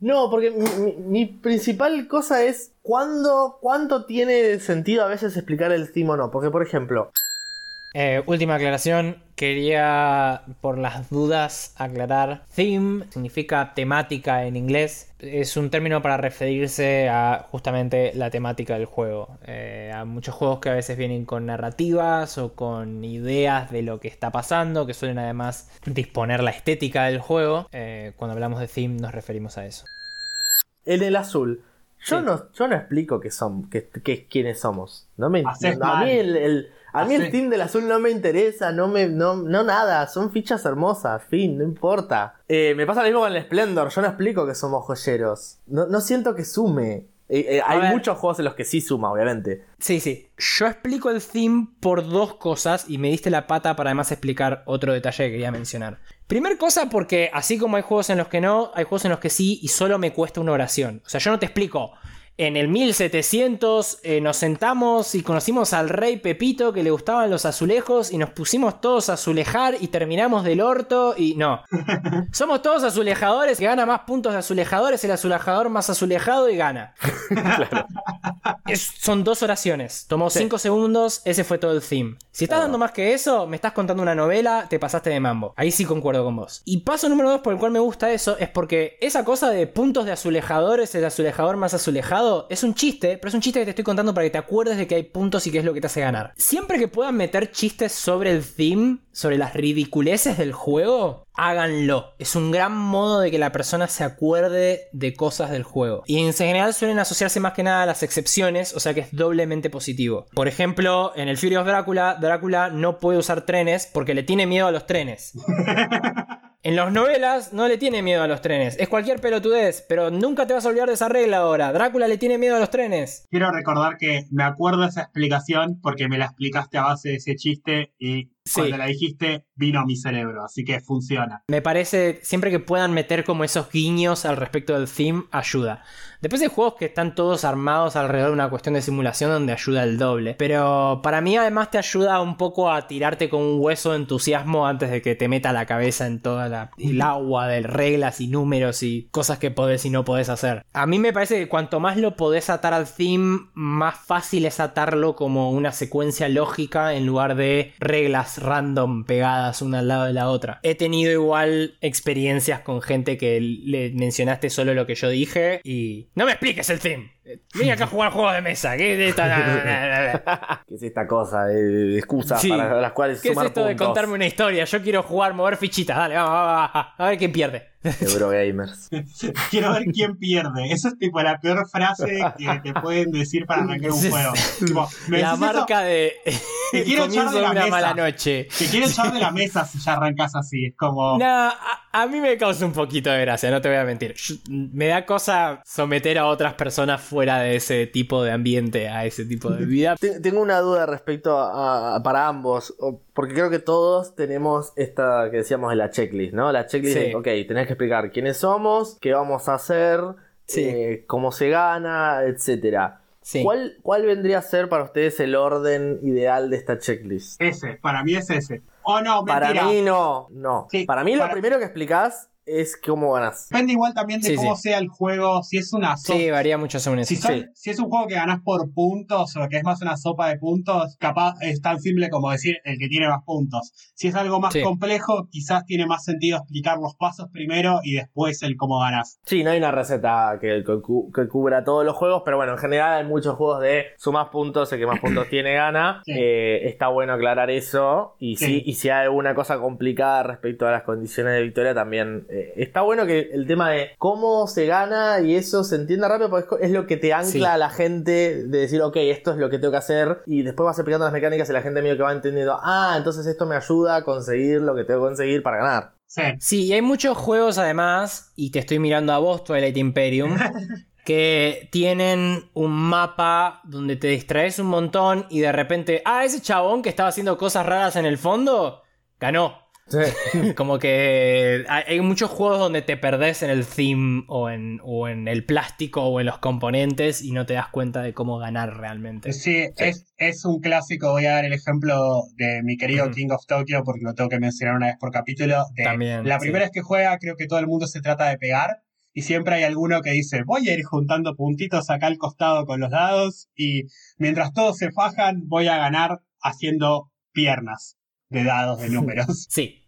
No, porque mi, mi- principal cosa es cuándo, cuánto tiene sentido a veces explicar el team o no. Porque, por ejemplo, Eh, última aclaración, Quería, por las dudas, aclarar. Theme significa temática en inglés. Es un término para referirse a justamente la temática del juego. Eh, a muchos juegos que a veces vienen con narrativas o con ideas de lo que está pasando, que suelen además disponer la estética del juego. Eh, cuando hablamos de theme nos referimos a eso. En el azul. Yo, Sí. no, yo no explico qué son, qué, qué- quiénes somos. No me, no, a mí el, el- a mí el team del azul no me interesa, no me, no, no nada, son fichas hermosas, fin, no importa. Eh, me pasa lo mismo con el Splendor, yo no explico que somos joyeros. No, no siento que sume. Eh, eh, hay ver. muchos juegos en los que sí suma, obviamente. Sí, sí. Yo explico el theme por dos cosas y me diste la pata para además explicar otro detalle que quería mencionar. Primer cosa porque así como hay juegos en los que no, hay juegos en los que sí y solo me cuesta una oración. O sea, yo no te explico. En el 1700 eh, nos sentamos y conocimos al rey Pepito que le gustaban los azulejos y nos pusimos todos a azulejar y terminamos del orto y no. Somos todos azulejadores, que gana más puntos de azulejadores, el azulejador más azulejado y gana. Es- son dos oraciones. Tomó cinco segundos, ese fue todo el theme. Si estás dando más que eso, me estás contando una novela, te pasaste de mambo. Ahí sí concuerdo con vos. Y paso número dos por el cual me gusta eso es porque esa cosa de puntos de azulejadores, el azulejador más azulejado, es un chiste, pero es un chiste que te estoy contando para que te acuerdes de que hay puntos y qué es lo que te hace ganar. Siempre que puedan meter chistes sobre el theme, sobre las ridiculeces del juego, háganlo. Es un gran modo de que la persona se acuerde de cosas del juego. Y en general suelen asociarse más que nada a las excepciones, o sea que es doblemente positivo. Por ejemplo, en el Fury of Drácula, Drácula no puede usar trenes porque le tiene miedo a los trenes. En las novelas no le tiene miedo a los trenes. Es cualquier pelotudez, pero nunca te vas a olvidar de esa regla ahora. Drácula le tiene miedo a los trenes. Quiero recordar que me acuerdo de esa explicación porque me la explicaste a base de ese chiste y Sí. cuando la dijiste vino a mi cerebro, así que funciona. Me parece, siempre que puedan meter como esos guiños al respecto del theme, ayuda. Después hay juegos que están todos armados alrededor de una cuestión de simulación donde ayuda el doble. Pero para mí además te ayuda un poco a tirarte con un hueso de entusiasmo antes de que te meta la cabeza en toda la, el agua de reglas y números y cosas que podés y no podés hacer. A mí me parece que cuanto más lo podés atar al theme, más fácil es atarlo como una secuencia lógica en lugar de reglas random pegadas una al lado de la otra. He tenido igual experiencias con gente que le mencionaste solo lo que yo dije y... No me expliques el theme. Vine acá a jugar juegos de mesa. ¿Qué es esto? ¿Qué es esta cosa de excusas Sí. para las cuales ¿Qué es sumar esto de contarme una historia? Yo quiero jugar, mover fichitas. Dale, vamos, vamos, vamos. A ver quién pierde. Eurogamers. Quiero ver quién pierde. Eso es tipo la peor frase que te pueden decir para arrancar un juego. Tipo, La eso, marca de... Te quiero echar de la una mesa. mala noche. Te quiero echar de la mesa si ya arrancas así. Es como. No, a, a mí me causa un poquito de gracia, no te voy a mentir. Yo- me da cosa someter a otras personas fuera de ese tipo de ambiente, a ese tipo de vida. Te- Tengo una duda respecto a, a- para ambos, porque creo que todos tenemos esta que decíamos de la checklist, ¿no? La checklist Sí. de, ok, tenés que explicar quiénes somos, qué vamos a hacer, Sí. eh, cómo se gana, etcétera. Sí. ¿Cuál, ¿Cuál vendría a ser para ustedes el orden ideal de esta checklist? Ese, para mí es ese. Oh no, Para mentira. mí no, no. Sí, para mí lo para- primero que explicás es cómo ganas. Depende igual también de Sí, cómo sí. sea el juego. Si es una sopa. Sí, varía mucho según eso. Si, son- Sí. si es un juego que ganás por puntos o que es más una sopa de puntos, capaz es tan simple como decir el que tiene más puntos. Si es algo más Sí. complejo, quizás tiene más sentido explicar los pasos primero y después el cómo ganás. Sí, no hay una receta que, que cu- que cubra todos los juegos, pero bueno, en general hay muchos juegos de sumas puntos, el que más puntos tiene gana. Sí. Eh, está bueno aclarar eso. Y Sí. sí. y si hay alguna cosa complicada respecto a las condiciones de victoria, también eh, está bueno que el tema de cómo se gana y eso se entienda rápido, porque es lo que te ancla Sí. a la gente de decir, ok, esto es lo que tengo que hacer. Y después vas explicando las mecánicas y la gente medio que va entendiendo, ah, entonces esto me ayuda a conseguir lo que tengo que conseguir para ganar. Sí. Sí, y hay muchos juegos además, y te estoy mirando a vos, Twilight Imperium, que tienen un mapa donde te distraes un montón y de repente, ah, ese chabón que estaba haciendo cosas raras en el fondo, ganó. Como que hay, muchos juegos donde te perdés en el theme o en, o en el plástico o en los componentes y no te das cuenta de cómo ganar realmente. Sí, Es, es un clásico. Voy a dar el ejemplo de mi querido. King of Tokyo porque lo tengo que mencionar una vez por capítulo. de También, la sí. primera vez que juega, creo que todo el mundo se trata de pegar. Y siempre hay alguno que dice, voy a ir juntando puntitos acá al costado con los dados y mientras todos se fajan, voy a ganar haciendo piernas. de dados, de números. Sí,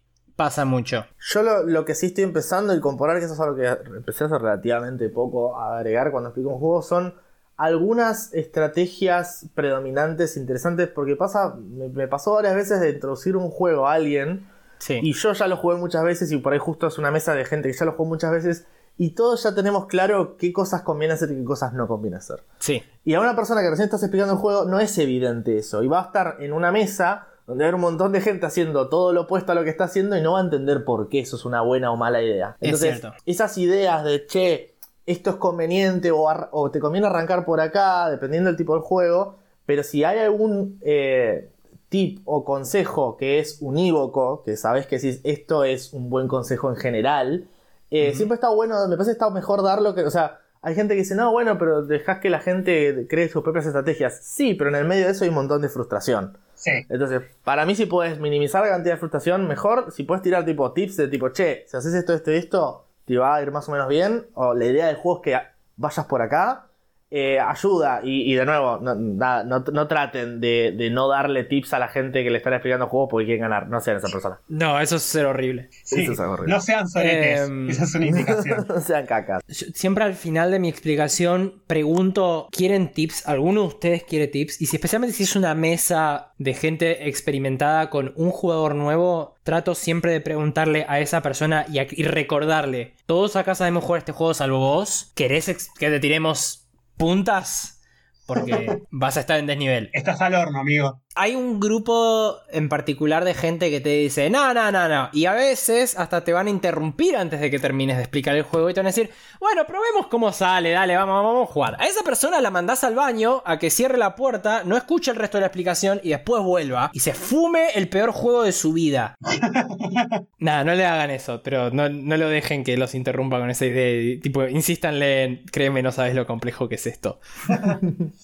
pasa mucho. Yo lo, lo que sí estoy empezando y comparar, que eso es algo que empecé hace relativamente poco a agregar cuando explico un juego, son algunas estrategias predominantes interesantes. Porque pasa, me, me pasó varias veces de introducir un juego a alguien. Sí. Y yo ya lo jugué muchas veces y por ahí justo es una mesa de gente que ya lo jugó muchas veces. Y todos ya tenemos claro qué cosas conviene hacer y qué cosas no conviene hacer. Sí. Y a una persona que recién estás explicando el juego no es evidente eso. Y va a estar en una mesa donde va a haber un montón de gente haciendo todo lo opuesto a lo que está haciendo y no va a entender por qué eso es una buena o mala idea. Es Entonces, esas ideas de, che, esto es conveniente o, te conviene arrancar por acá, dependiendo del tipo del juego, pero si hay algún eh, tip o consejo que es unívoco, que sabes que si esto es un buen consejo en general, eh, siempre está bueno, me parece que está mejor darlo que, o sea, hay gente que dice, no, bueno, pero dejas que la gente cree sus propias estrategias. Sí, pero en el medio de eso hay un montón de frustración. Entonces, para mí, si puedes minimizar la cantidad de frustración, mejor. Si puedes tirar tipo tips de tipo, che, si haces esto, esto y esto, te va a ir más o menos bien. O la idea del juego es que vayas por acá. Eh, ayuda. Y, y de nuevo, no, nada, no, no traten de, de no darle tips a la gente que le están explicando juegos porque quieren ganar. No sean esa persona. No, eso es ser horrible. Sí. Eso es horrible. No sean soletes. Em, Esa es una indicación. no sean cacas. Yo siempre al final de mi explicación pregunto, ¿quieren tips? ¿Alguno de ustedes quiere tips? Y si especialmente si es una mesa de gente experimentada con un jugador nuevo, trato siempre de preguntarle a esa persona y, a- y recordarle, todos acá sabemos jugar este juego salvo vos, ¿querés que te tiremos puntas? Porque vas a estar en desnivel. Estás al horno, amigo. Hay un grupo en particular de gente que te dice, no, no, no, no. Y a veces hasta te van a interrumpir antes de que termines de explicar el juego y te van a decir, bueno, probemos cómo sale, dale, vamos, vamos a jugar. A esa persona la mandás al baño a que cierre la puerta, no escuche el resto de la explicación y después vuelva y se fume el peor juego de su vida. Nada, no le hagan eso, pero no, no lo dejen que los interrumpa con esa idea. Tipo, insístanle, en, créeme, no sabes lo complejo que es esto.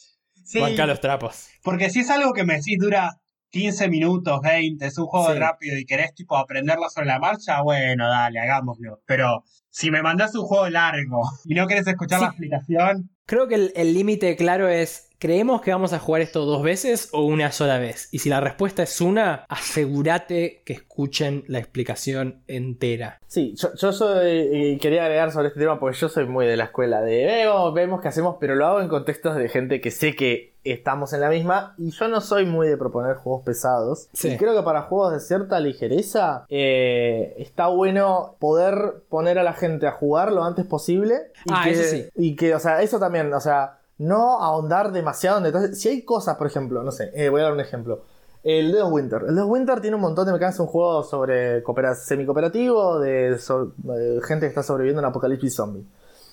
Sí. Banca los trapos. Porque si es algo que me decís dura 15 minutos, 20, es un juego Sí. rápido y querés tipo aprenderlo sobre la marcha, bueno, dale, hagámoslo. Pero si me mandás un juego largo y no querés escuchar Sí. la explicación, Creo que el límite claro es, ¿creemos que vamos a jugar esto dos veces o una sola vez? Y si la respuesta es una, asegúrate que escuchen la explicación entera. Sí, yo, soy. quería agregar sobre este tema porque yo soy muy de la escuela de. "Eh, vemos qué hacemos, pero lo hago en contextos de gente que sé que estamos en la misma. Y yo no soy muy de proponer juegos pesados. Sí. Y creo que para juegos de cierta ligereza eh, está bueno poder poner a la gente a jugar lo antes posible. Y Ah, que, eso sí. Y que, o sea, eso también, o sea, no ahondar demasiado en detalles. Si hay cosas, por ejemplo, no sé, eh, voy a dar un ejemplo. El Dead of Winter. El Dead of Winter tiene un montón de mecánicas. Es un juego sobre coopera- semi-cooperativo, de, so- de gente que está sobreviviendo en un apocalipsis zombie.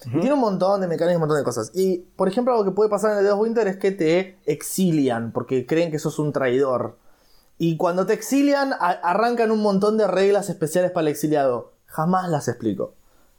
Y tiene un montón de mecánicas, un montón de cosas. Y, por ejemplo, algo que puede pasar en el Dead of Winter es que te exilian porque creen que sos un traidor. Y cuando te exilian, arrancan un montón de reglas especiales para el exiliado. Jamás las explico.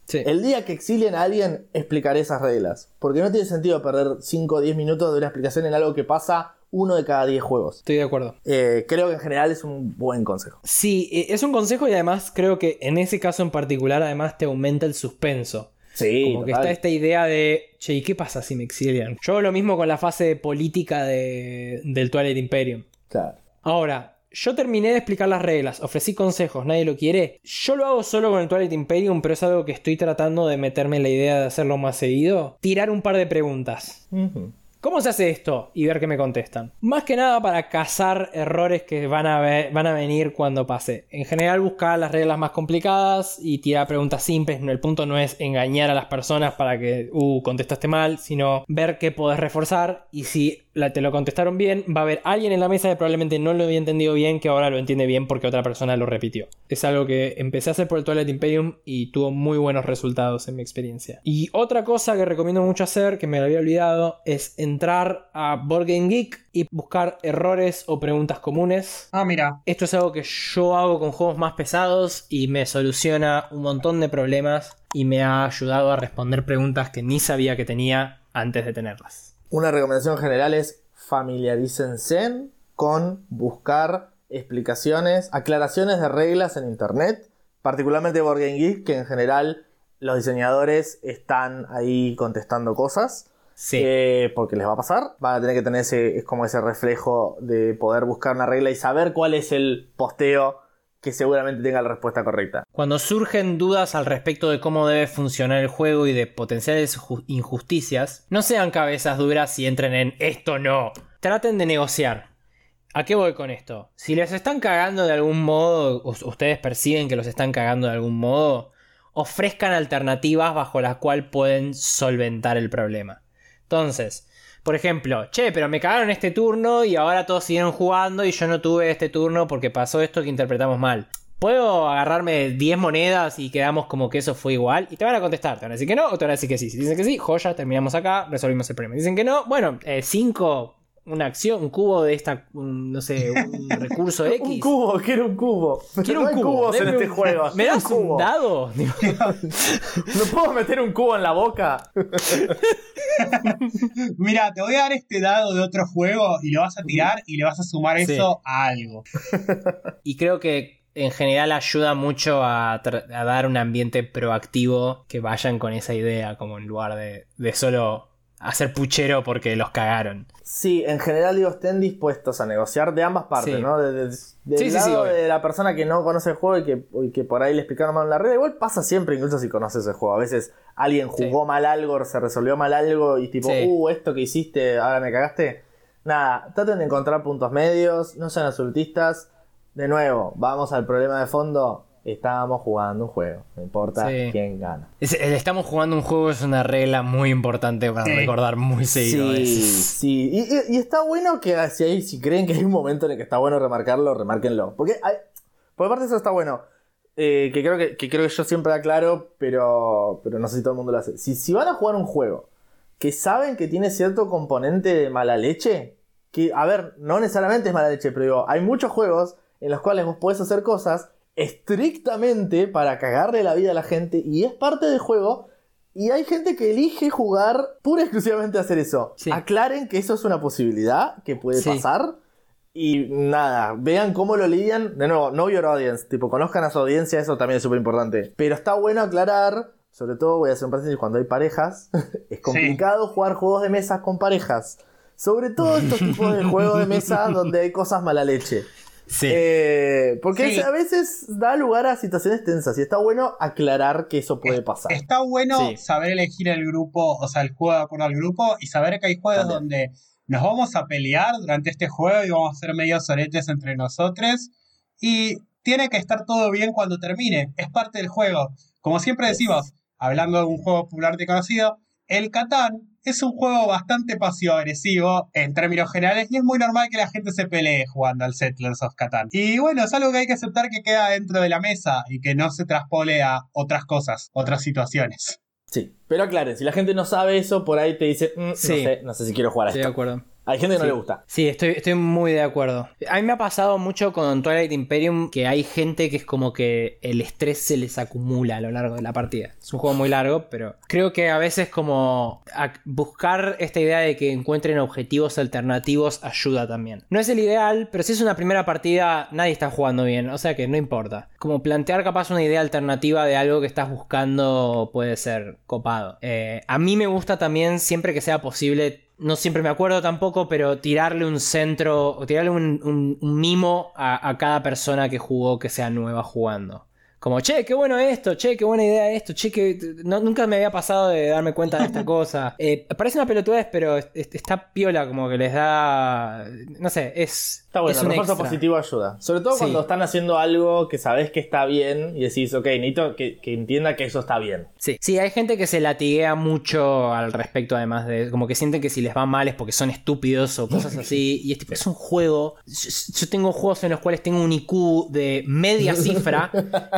Sí. El día que exilien a alguien, explicaré esas reglas. Porque no tiene sentido perder 5 o 10 minutos de una explicación en algo que pasa uno de cada 10 juegos. Estoy de acuerdo. Eh, creo que en general es un buen consejo. Sí, eh, es un consejo y además creo que en ese caso en particular además te aumenta el suspenso. Sí, Como que está esta idea de, che, ¿y qué pasa si me exilian? Yo hago lo mismo con la fase política de, del Twilight Imperium. Claro. Ahora, yo terminé de explicar las reglas, ofrecí consejos, nadie lo quiere. Yo lo hago solo con el Twilight Imperium, pero es algo que estoy tratando de meterme en la idea de hacerlo más seguido. Tirar un par de preguntas. Ujú. ¿Cómo se hace esto? Y ver qué me contestan. Más que nada para cazar errores que van a, van a venir cuando pase. En general buscar las reglas más complicadas y tirar preguntas simples. El punto no es engañar a las personas para que, uh, contestaste mal, sino ver qué podés reforzar y si la- te lo contestaron bien, va a haber alguien en la mesa que probablemente no lo había entendido bien, que ahora lo entiende bien porque otra persona lo repitió. Es algo que empecé a hacer por el Twilight Imperium y tuvo muy buenos resultados en mi experiencia. Y otra cosa que recomiendo mucho hacer, que me lo había olvidado, es entrar a Board Game Geek y buscar errores o preguntas comunes. ah, mira, Esto es algo que yo hago con juegos más pesados y me soluciona un montón de problemas y me ha ayudado a responder preguntas que ni sabía que tenía antes de tenerlas. Una recomendación general es familiarícense con buscar explicaciones, aclaraciones de reglas en internet, particularmente Board Game Geek, que en general los diseñadores están ahí contestando cosas. Sí. eh, porque les va a pasar. Van a tener que tener ese, es como ese reflejo de poder buscar una regla y saber cuál es el posteo que seguramente tenga la respuesta correcta. Cuando surgen dudas al respecto de cómo debe funcionar el juego y de potenciales ju- injusticias, no sean cabezas duras y entren en esto no. Traten de negociar. ¿A qué voy con esto? Si les están cagando de algún modo, ustedes perciben que los están cagando de algún modo, ofrezcan alternativas bajo las cuales pueden solventar el problema. Entonces, por ejemplo, che, pero me cagaron este turno y ahora todos siguieron jugando y yo no tuve este turno porque pasó esto que interpretamos mal. ¿Puedo agarrarme 10 monedas y quedamos como que eso fue igual? Y te van a contestar, te van a decir que no o te van a decir que sí. Si dicen que sí, joya, terminamos acá, resolvimos el problema. Dicen que no, bueno, 5, una acción, un cubo de esta, un, no sé, un recurso X. Un cubo, quiero un cubo. Quiero no un cubo. cubos en este un- juego. ¿Me das un dado? ¿No puedo meter un cubo en la boca? Mira, te voy a dar este dado de otro juego y lo vas a tirar y le vas a sumar Sí. eso a algo. Y creo que en general ayuda mucho a, a dar un ambiente proactivo que vayan con esa idea, como en lugar de, de solo hacer puchero porque los cagaron. Sí, en general digo, estén dispuestos a negociar de ambas partes, Sí. ¿no? De- de- del Sí, sí, sí, lado de la persona que no conoce el juego y que, y que por ahí le explicaron mal la regla. Igual pasa siempre, incluso si conoces el juego. A veces alguien jugó mal algo, se resolvió mal algo y tipo, uh, esto que hiciste, ahora me cagaste. Nada, traten de encontrar puntos medios, no sean absolutistas. De nuevo, vamos al problema de fondo. Estábamos jugando un juego, no importa Sí. quién gana. Es- el estamos jugando un juego es una regla muy importante para Sí. recordar muy seguido. Sí, sí. Y, y- y está bueno que si, hay- si creen que hay un momento en el que está bueno remarcarlo, remárquenlo. Porque hay, por parte eso está bueno. eh, que, creo que, que creo que yo siempre aclaro, pero, pero no sé si todo el mundo lo hace. Si, si van a jugar un juego que saben que tiene cierto componente de mala leche, que, a ver, no necesariamente es mala leche, pero digo, hay muchos juegos en los cuales vos podés hacer cosas estrictamente para cagarle la vida a la gente y es parte del juego. Y hay gente que elige jugar pura y exclusivamente a hacer eso. Sí. Aclaren que eso es una posibilidad que puede Sí. pasar. Y nada, vean cómo lo lidian. De nuevo, know your audience. Tipo, conozcan a su audiencia, eso también es súper importante. Pero está bueno aclarar, sobre todo voy a hacer un paréntesis cuando hay parejas. es complicado jugar juegos de mesa con parejas. Sobre todo estos tipos de juegos de mesa donde hay cosas mala leche. Sí. Eh, porque Sí. a veces da lugar a situaciones tensas y está bueno aclarar que eso puede pasar. Está bueno Sí. saber elegir el grupo, o sea, el juego de acuerdo al grupo y saber que hay juegos También. donde nos vamos a pelear durante este juego y vamos a ser medio soretes entre nosotros y tiene que estar todo bien cuando termine, es parte del juego. Como siempre decimos, hablando de un juego popularmente conocido, el Catán es un juego bastante pasivo-agresivo en términos generales y es muy normal que la gente se pelee jugando al Settlers of Catán. Y bueno, es algo que hay que aceptar que queda dentro de la mesa y que no se traspole a otras cosas, otras situaciones. Sí, pero aclaren, si la gente no sabe eso, por ahí te dice, "Mm, Sí. no, sé, no sé si quiero jugar a Estoy de esto. acuerdo. Hay gente que no Sí. le gusta. Sí, estoy, estoy muy de acuerdo. A mí me ha pasado mucho con Twilight Imperium que hay gente que es como que el estrés se les acumula a lo largo de la partida. Es un juego muy largo, pero creo que a veces como a- buscar esta idea de que encuentren objetivos alternativos ayuda también. No es el ideal, pero si es una primera partida nadie está jugando bien, o sea que no importa. Como plantear capaz una idea alternativa de algo que estás buscando puede ser copado. Eh, a mí me gusta también siempre que sea posible no siempre me acuerdo tampoco, pero tirarle un centro o tirarle un, un- un mimo a, a cada persona que jugó que sea nueva jugando. Como, che, qué bueno esto, che, qué buena idea esto, che, que no- nunca me había pasado de darme cuenta de esta cosa. Eh, parece una pelotudez, pero es- es- está piola, como que les da. No sé, es. Está bueno, es el un refuerzo extra. positivo ayuda. Sobre todo Sí. cuando están haciendo algo que sabes que está bien y decís, ok, necesito que, que entienda que eso está bien. Sí. sí, hay gente que se latiguea mucho al respecto, además de. Como que sienten que si les va mal es porque son estúpidos o cosas así. Y es, tipo, es un juego. Yo, yo tengo juegos en los cuales tengo un IQ de media cifra.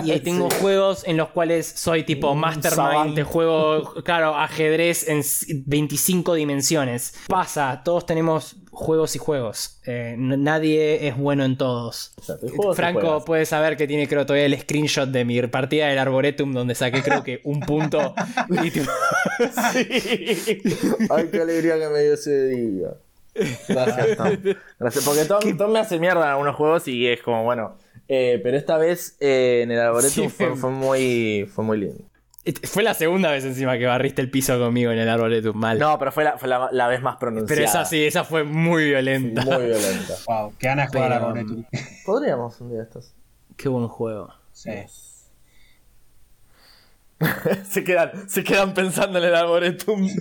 y tengo juegos en los cuales soy tipo Un mastermind de juego, claro, ajedrez en s- 25 dimensiones. Pasa, todos tenemos juegos y juegos. Eh, nadie es bueno en todos. O sea, Franco puede saber que tiene creo todavía el screenshot de mi partida del Arboretum donde saqué creo que un punto y tipo, Sí. Ay, qué alegría que me dio ese día. Gracias, Tom. Gracias, porque Tom, Tom me hace mierda en algunos juegos y es como, bueno. Eh, pero esta vez eh, en el Arboretum Sí. fue, fue muy, fue muy lindo. Fue la segunda vez encima que barriste el piso conmigo en el arboletum, mal. No, pero fue la, fue la, la vez más pronunciada. Pero esa sí, esa fue muy violenta. Muy violenta. Wow, qué ganas de jugar Pero- a Arboretum. Podríamos un día de estos. Qué buen juego. Sí. se, quedan, se quedan pensando en el arboretum.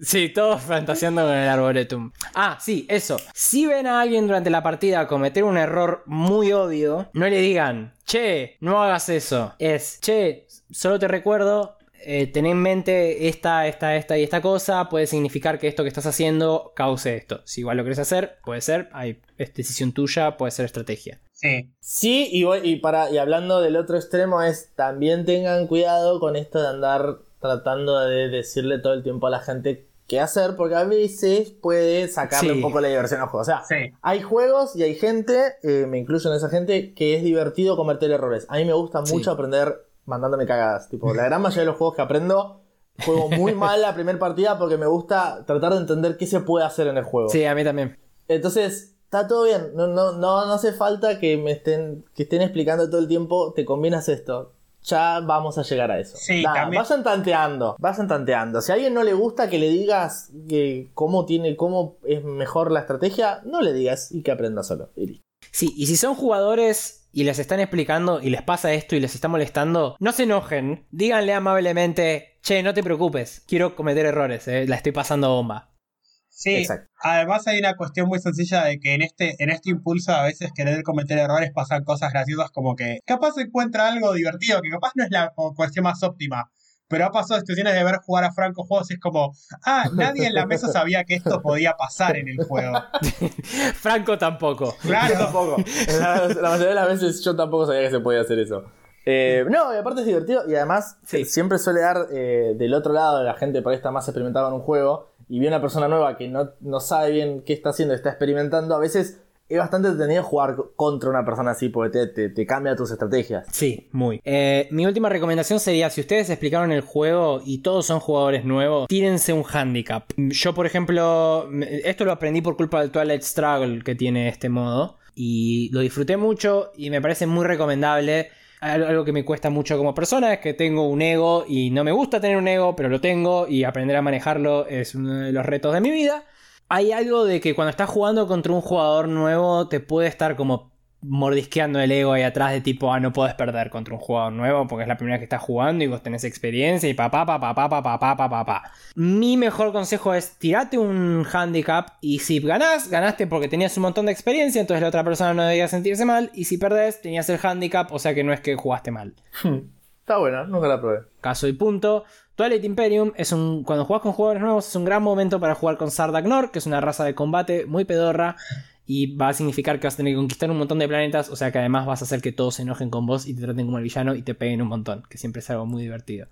Sí, todos fantaseando con el arboretum. Ah, sí, eso. Si ven a alguien durante la partida cometer un error muy obvio, no le digan, che, no hagas eso. Es, che, solo te recuerdo, eh, ten en mente esta, esta, esta y esta cosa. Puede significar que esto que estás haciendo cause esto. Si igual lo querés hacer, puede ser. Hay, es decisión tuya, puede ser estrategia. Sí. Sí, y, voy- y para, y hablando del otro extremo es también tengan cuidado con esto de andar tratando de decirle todo el tiempo a la gente qué hacer, porque a veces puede sacarle Sí. un poco la diversión al juego. O sea, Sí. hay juegos y hay gente, eh, me incluyo en esa gente, que es divertido cometer errores. A mí me gusta Sí. mucho aprender mandándome cagadas. Tipo, la gran mayoría de los juegos que aprendo, juego muy mal la primera partida porque me gusta tratar de entender qué se puede hacer en el juego. Sí, a mí también. Entonces, está todo bien. No, no, no, no hace falta que me estén, que estén explicando todo el tiempo, te combinas esto. Ya vamos a llegar a eso. Sí, Nada, también- Vayan tanteando, vayan tanteando. Si a alguien no le gusta que le digas que cómo tiene, cómo es mejor la estrategia, no le digas y que aprenda solo. Sí, y si son jugadores y les están explicando y les pasa esto y les está molestando, no se enojen. Díganle amablemente, che, no te preocupes, quiero cometer errores, eh, la estoy pasando bomba. Sí, Exacto. además hay una cuestión muy sencilla de que en este, en este impulso a veces querer cometer errores pasan cosas graciosas como que capaz se encuentra algo divertido, que capaz no es la cuestión más óptima, pero ha pasado situaciones de ver jugar a Franco juegos y es como, ah, nadie en la mesa sabía que esto podía pasar en el juego. Franco tampoco. Yo Claro, tampoco. La, la mayoría de las veces yo tampoco sabía que se podía hacer eso. Eh, no, y aparte es divertido y además Sí. siempre suele dar eh, del otro lado de la gente por ahí está más experimentada en un juego y viene una persona nueva que no, no sabe bien qué está haciendo, está experimentando, a veces es bastante entretenido jugar contra una persona así porque te, cambia tus estrategias. Sí, muy. Eh, mi última recomendación sería, si ustedes explicaron el juego y todos son jugadores nuevos, tírense un handicap. Yo, por ejemplo, esto lo aprendí por culpa del Twilight Struggle que tiene este modo. Y lo disfruté mucho y me parece muy recomendable. Al- Algo que me cuesta mucho como persona es que tengo un ego y no me gusta tener un ego, pero lo tengo y aprender a manejarlo es uno de los retos de mi vida. Hay algo de que cuando estás jugando contra un jugador nuevo te puede estar como mordisqueando el ego ahí atrás de tipo, ah, no puedes perder contra un jugador nuevo porque es la primera que estás jugando y vos tenés experiencia y papá, papá, papá, papá, papá, papá. Mi mejor consejo es tirate un handicap y si ganás, ganaste porque tenías un montón de experiencia, entonces la otra persona no debía sentirse mal y si perdés, tenías el handicap, o sea que no es que jugaste mal. Está bueno, nunca la probé. Caso y punto. Twilight Imperium es un. Cuando juegas con jugadores nuevos, es un gran momento para jugar con Sardak Nor, que es una raza de combate muy pedorra. Y va a significar que vas a tener que conquistar un montón de planetas. O sea que además vas a hacer que todos se enojen con vos y te traten como el villano y te peguen un montón. Que siempre es algo muy divertido.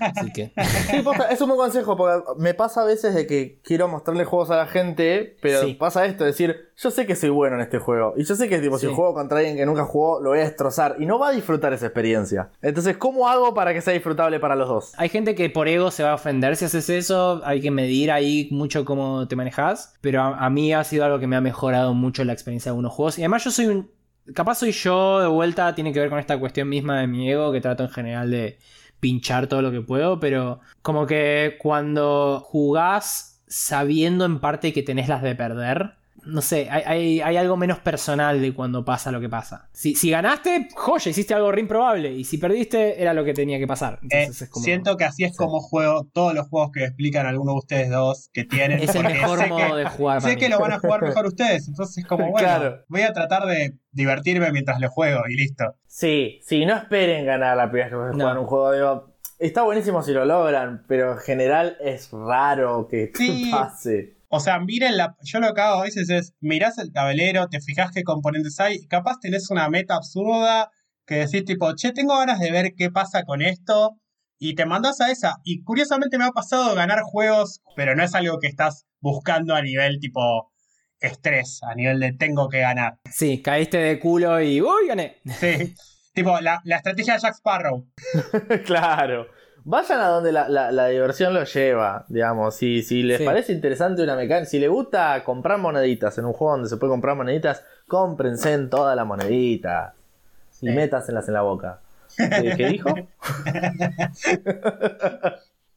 Así que. Sí, posta, es un buen consejo porque me pasa a veces de que quiero mostrarle juegos a la gente, pero Sí. pasa esto, decir, yo sé que soy bueno en este juego y yo sé que tipo, si juego contra alguien que nunca jugó, lo voy a destrozar y no va a disfrutar esa experiencia. Entonces, ¿cómo hago para que sea disfrutable para los dos? Hay gente que por ego se va a ofender si haces eso. Hay que medir ahí mucho cómo te manejas. Pero a, a mí ha sido algo que me ha mejorado mucho la experiencia de algunos juegos. Y además yo soy un... Capaz soy yo de vuelta, tiene que ver con esta cuestión misma de mi ego, que trato en general de pinchar todo lo que puedo. Pero como que cuando jugás sabiendo en parte que tenés las de perder... No sé, hay, hay- hay algo menos personal de cuando pasa lo que pasa. Si, si ganaste, joya, hiciste algo re improbable. Y si perdiste, era lo que tenía que pasar. Eh, Entonces es como- siento que así es como juego todos los juegos que explican alguno de ustedes dos que tienen. Es el mejor sé modo que- de jugar. para Sé que lo van a jugar mejor ustedes, entonces es como, bueno, Claro. voy a tratar de divertirme mientras lo juego y listo. Sí, sí, no esperen ganar la primera vez que No. juegan un juego. Digo, está buenísimo si lo logran, pero en general es raro que Sí. pase. O sea, miren la. Yo lo que hago a veces es mirás el tablero, te fijas qué componentes hay, y capaz tenés una meta absurda que decís tipo, che, tengo ganas de ver qué pasa con esto, y te mandás a esa. Y curiosamente me ha pasado ganar juegos, pero no es algo que estás buscando a nivel tipo estrés, a nivel de tengo que ganar. Sí, caíste de culo y ¡Uy, gané! Sí. tipo, la, la estrategia de Jack Sparrow. claro. Vayan a donde la, la- la diversión los lleva, digamos. Si, si les Sí. parece interesante una mecánica, si les gusta comprar moneditas en un juego donde se puede comprar moneditas, cómprense en toda la monedita y Sí. métaselas en la boca. ¿Qué dijo?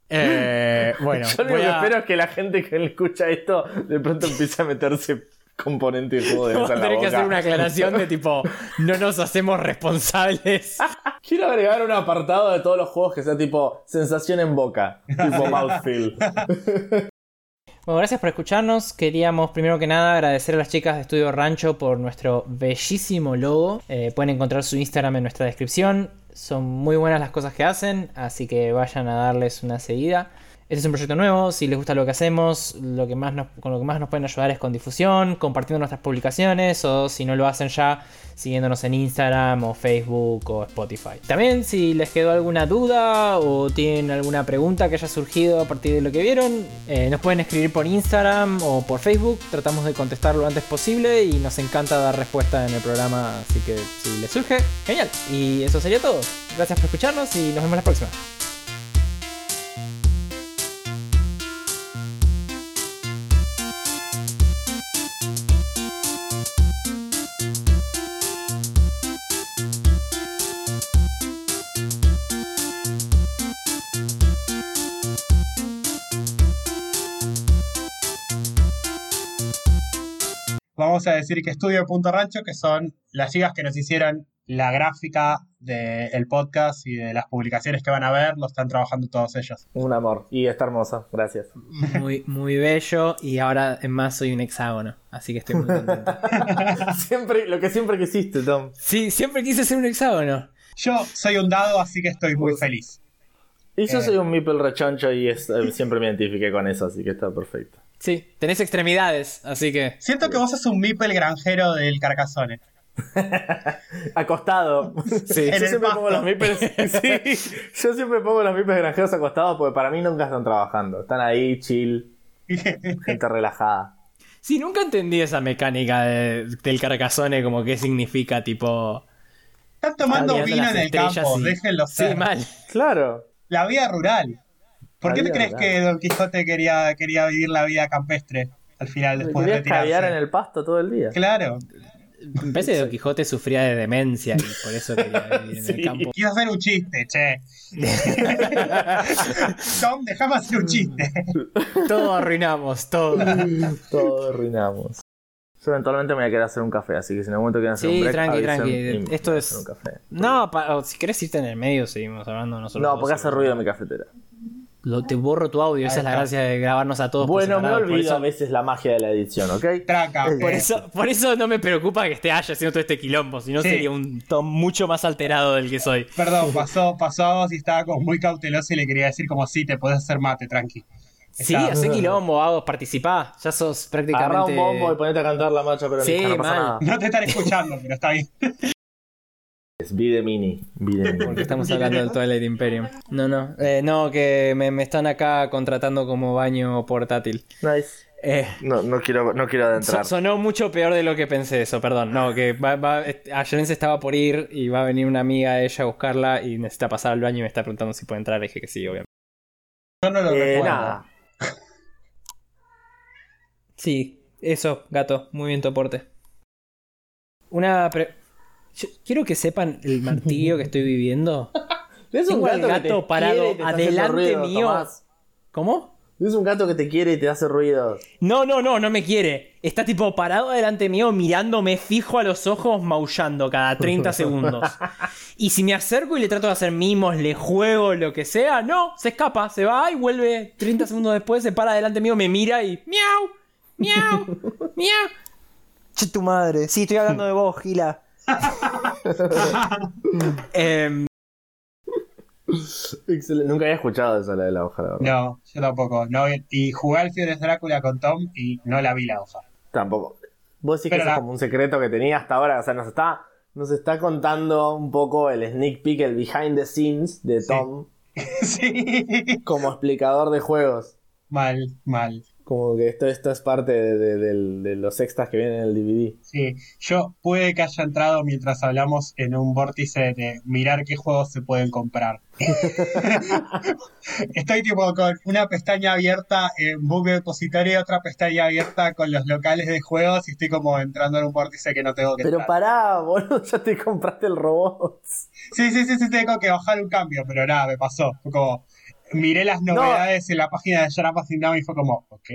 Eh, bueno, Yo lo que a- espero es que la gente que escucha esto de pronto empiece a meterse componente de juego de mesa tener que hacer una aclaración de tipo, no nos hacemos responsables. Quiero agregar un apartado de todos los juegos que sea tipo sensación en boca, tipo mouthfeel. Bueno, gracias por escucharnos. Queríamos primero que nada agradecer a las chicas de Estudio Rancho por nuestro bellísimo logo. Eh, pueden encontrar su Instagram en nuestra descripción. Son muy buenas las cosas que hacen, así que vayan a darles una seguida. Este es un proyecto nuevo, si les gusta lo que hacemos, lo que más con lo que más nos pueden ayudar es con difusión, compartiendo nuestras publicaciones o si no lo hacen ya, siguiéndonos en Instagram o Facebook o Spotify. También si les quedó alguna duda o tienen alguna pregunta que haya surgido a partir de lo que vieron, eh, nos pueden escribir por Instagram o por Facebook, tratamos de contestar lo antes posible y nos encanta dar respuesta en el programa, así que si les surge, genial. Y eso sería todo. Gracias por escucharnos y nos vemos la próxima. Vamos a decir que Estudio Punto Rancho, que son las chicas que nos hicieron la gráfica del podcast y de las publicaciones que van a ver, lo están trabajando todos ellos. Un amor. Y está hermosa, gracias. Muy, muy bello y ahora además soy un hexágono, así que estoy muy contento. siempre, lo que siempre quisiste, Tom. Sí, siempre quise ser un hexágono. Yo soy un dado, así que estoy muy feliz. Y yo Eh. soy un Meeple rechoncho y es- eh, siempre me identifiqué con eso, así que está perfecto. Sí, tenés extremidades, así que... Siento que vos sos un Mipel granjero del Carcassonne. Acostado. Sí. Yo el siempre pasto. pongo los Meeples. sí, yo siempre pongo los Meeples granjeros acostados porque para mí nunca están trabajando. Están ahí, chill, gente relajada. Sí, nunca entendí esa mecánica de- del carcasone, como qué significa, tipo... Están tomando vino en el campo, y- déjenlo ser. Sí, mal. Claro. La vida rural. ¿Por qué te crees que Don Quijote quería, quería vivir la vida campestre al final, después de retirarse? caviar en el pasto todo el día. Claro. Me parece que Don Quijote sufría de demencia y por eso quería vivir en Sí. el campo. Quiso hacer un chiste, che. Tom, déjame hacer un chiste. Todo arruinamos, todo. Todo arruinamos. Yo eventualmente me voy a quedar a hacer un café, así que si en algún momento quieren hacer Sí, un break, tranqui, tranqui. Esto es- hacer un café. No, pa- si querés irte en el medio, seguimos hablando nosotros. No, porque hace ruido mi cafetera. Lo, te borro tu audio, esa es la gracia de grabarnos a todos. por Bueno, me olvido eso- a veces la magia de la edición, ¿ok? Tranca. Por eso, por eso no me preocupa que esté Ash haciendo todo este quilombo, si no Sí. sería un Tom mucho más alterado del que soy. Perdón, pasó, pasó a vos y estaba como muy cauteloso y le quería decir como sí, te podés hacer mate, tranqui. Sí, Está- hace quilombo, hago, participá. Ya sos prácticamente. Agarra un bombo y ponete a cantar la marcha pero Sí, no pasa mal. nada. No te están escuchando, pero está bien. Es Vide Mini. Vide Mini. Porque estamos hablando del Twilight Imperium. No, no. Eh, no, que me, me están acá contratando como baño portátil. Nice. Eh, No, no quiero, no quiero so- adentrar. sonó mucho peor de lo que pensé eso, perdón. No, que va, va, ayer se estaba por ir y va a venir una amiga de ella a buscarla y necesita pasar al baño y me está preguntando si puede entrar. Le dije que sí, obviamente. Yo no lo Eh, recuerdo. nada. Sí, eso, gato. Muy bien tu aporte. Una. pre- Yo quiero que sepan el martirio que estoy viviendo. Es un gato, que te parado te adelante ruido, mío. Tomás. ¿Cómo? Es un gato que te quiere y te hace ruido. No, no, no, no me quiere. Está tipo parado delante mío, mirándome fijo a los ojos, maullando cada 30 segundos. Y si me acerco y le trato de hacer mimos, le juego, lo que sea, no, se escapa, se va y vuelve 30 segundos después, se para delante mío, me mira y miau, miau, miau. Che, tu madre. Sí, estoy hablando de vos, Gila. Em, Excelente. Nunca había escuchado esa la de la hoja, la verdad. No, yo tampoco. No, y jugué al Fiebre Drácula con Tom y no la vi la hoja. Tampoco. Vos decís que eso es la- como un secreto que tenía hasta ahora. O sea, nos está, nos está contando un poco el sneak peek, el behind the scenes de Sí. Tom sí. como explicador de juegos. Mal, mal. Como que esto, esto es parte de, de- los extras que vienen en el DVD. Sí, yo puede que haya entrado mientras hablamos en un vórtice de mirar qué juegos se pueden comprar. Estoy tipo con una pestaña abierta en Book Depository y otra pestaña abierta con los locales de juegos y estoy como entrando en un vórtice que no tengo que Pero entrar. pará, boludo, ya te compraste el robot. Sí, sí, sí, sí, tengo que bajar un cambio, pero nada, me pasó. Fue como, miré las novedades en la página de Sit Down y fue como, ok.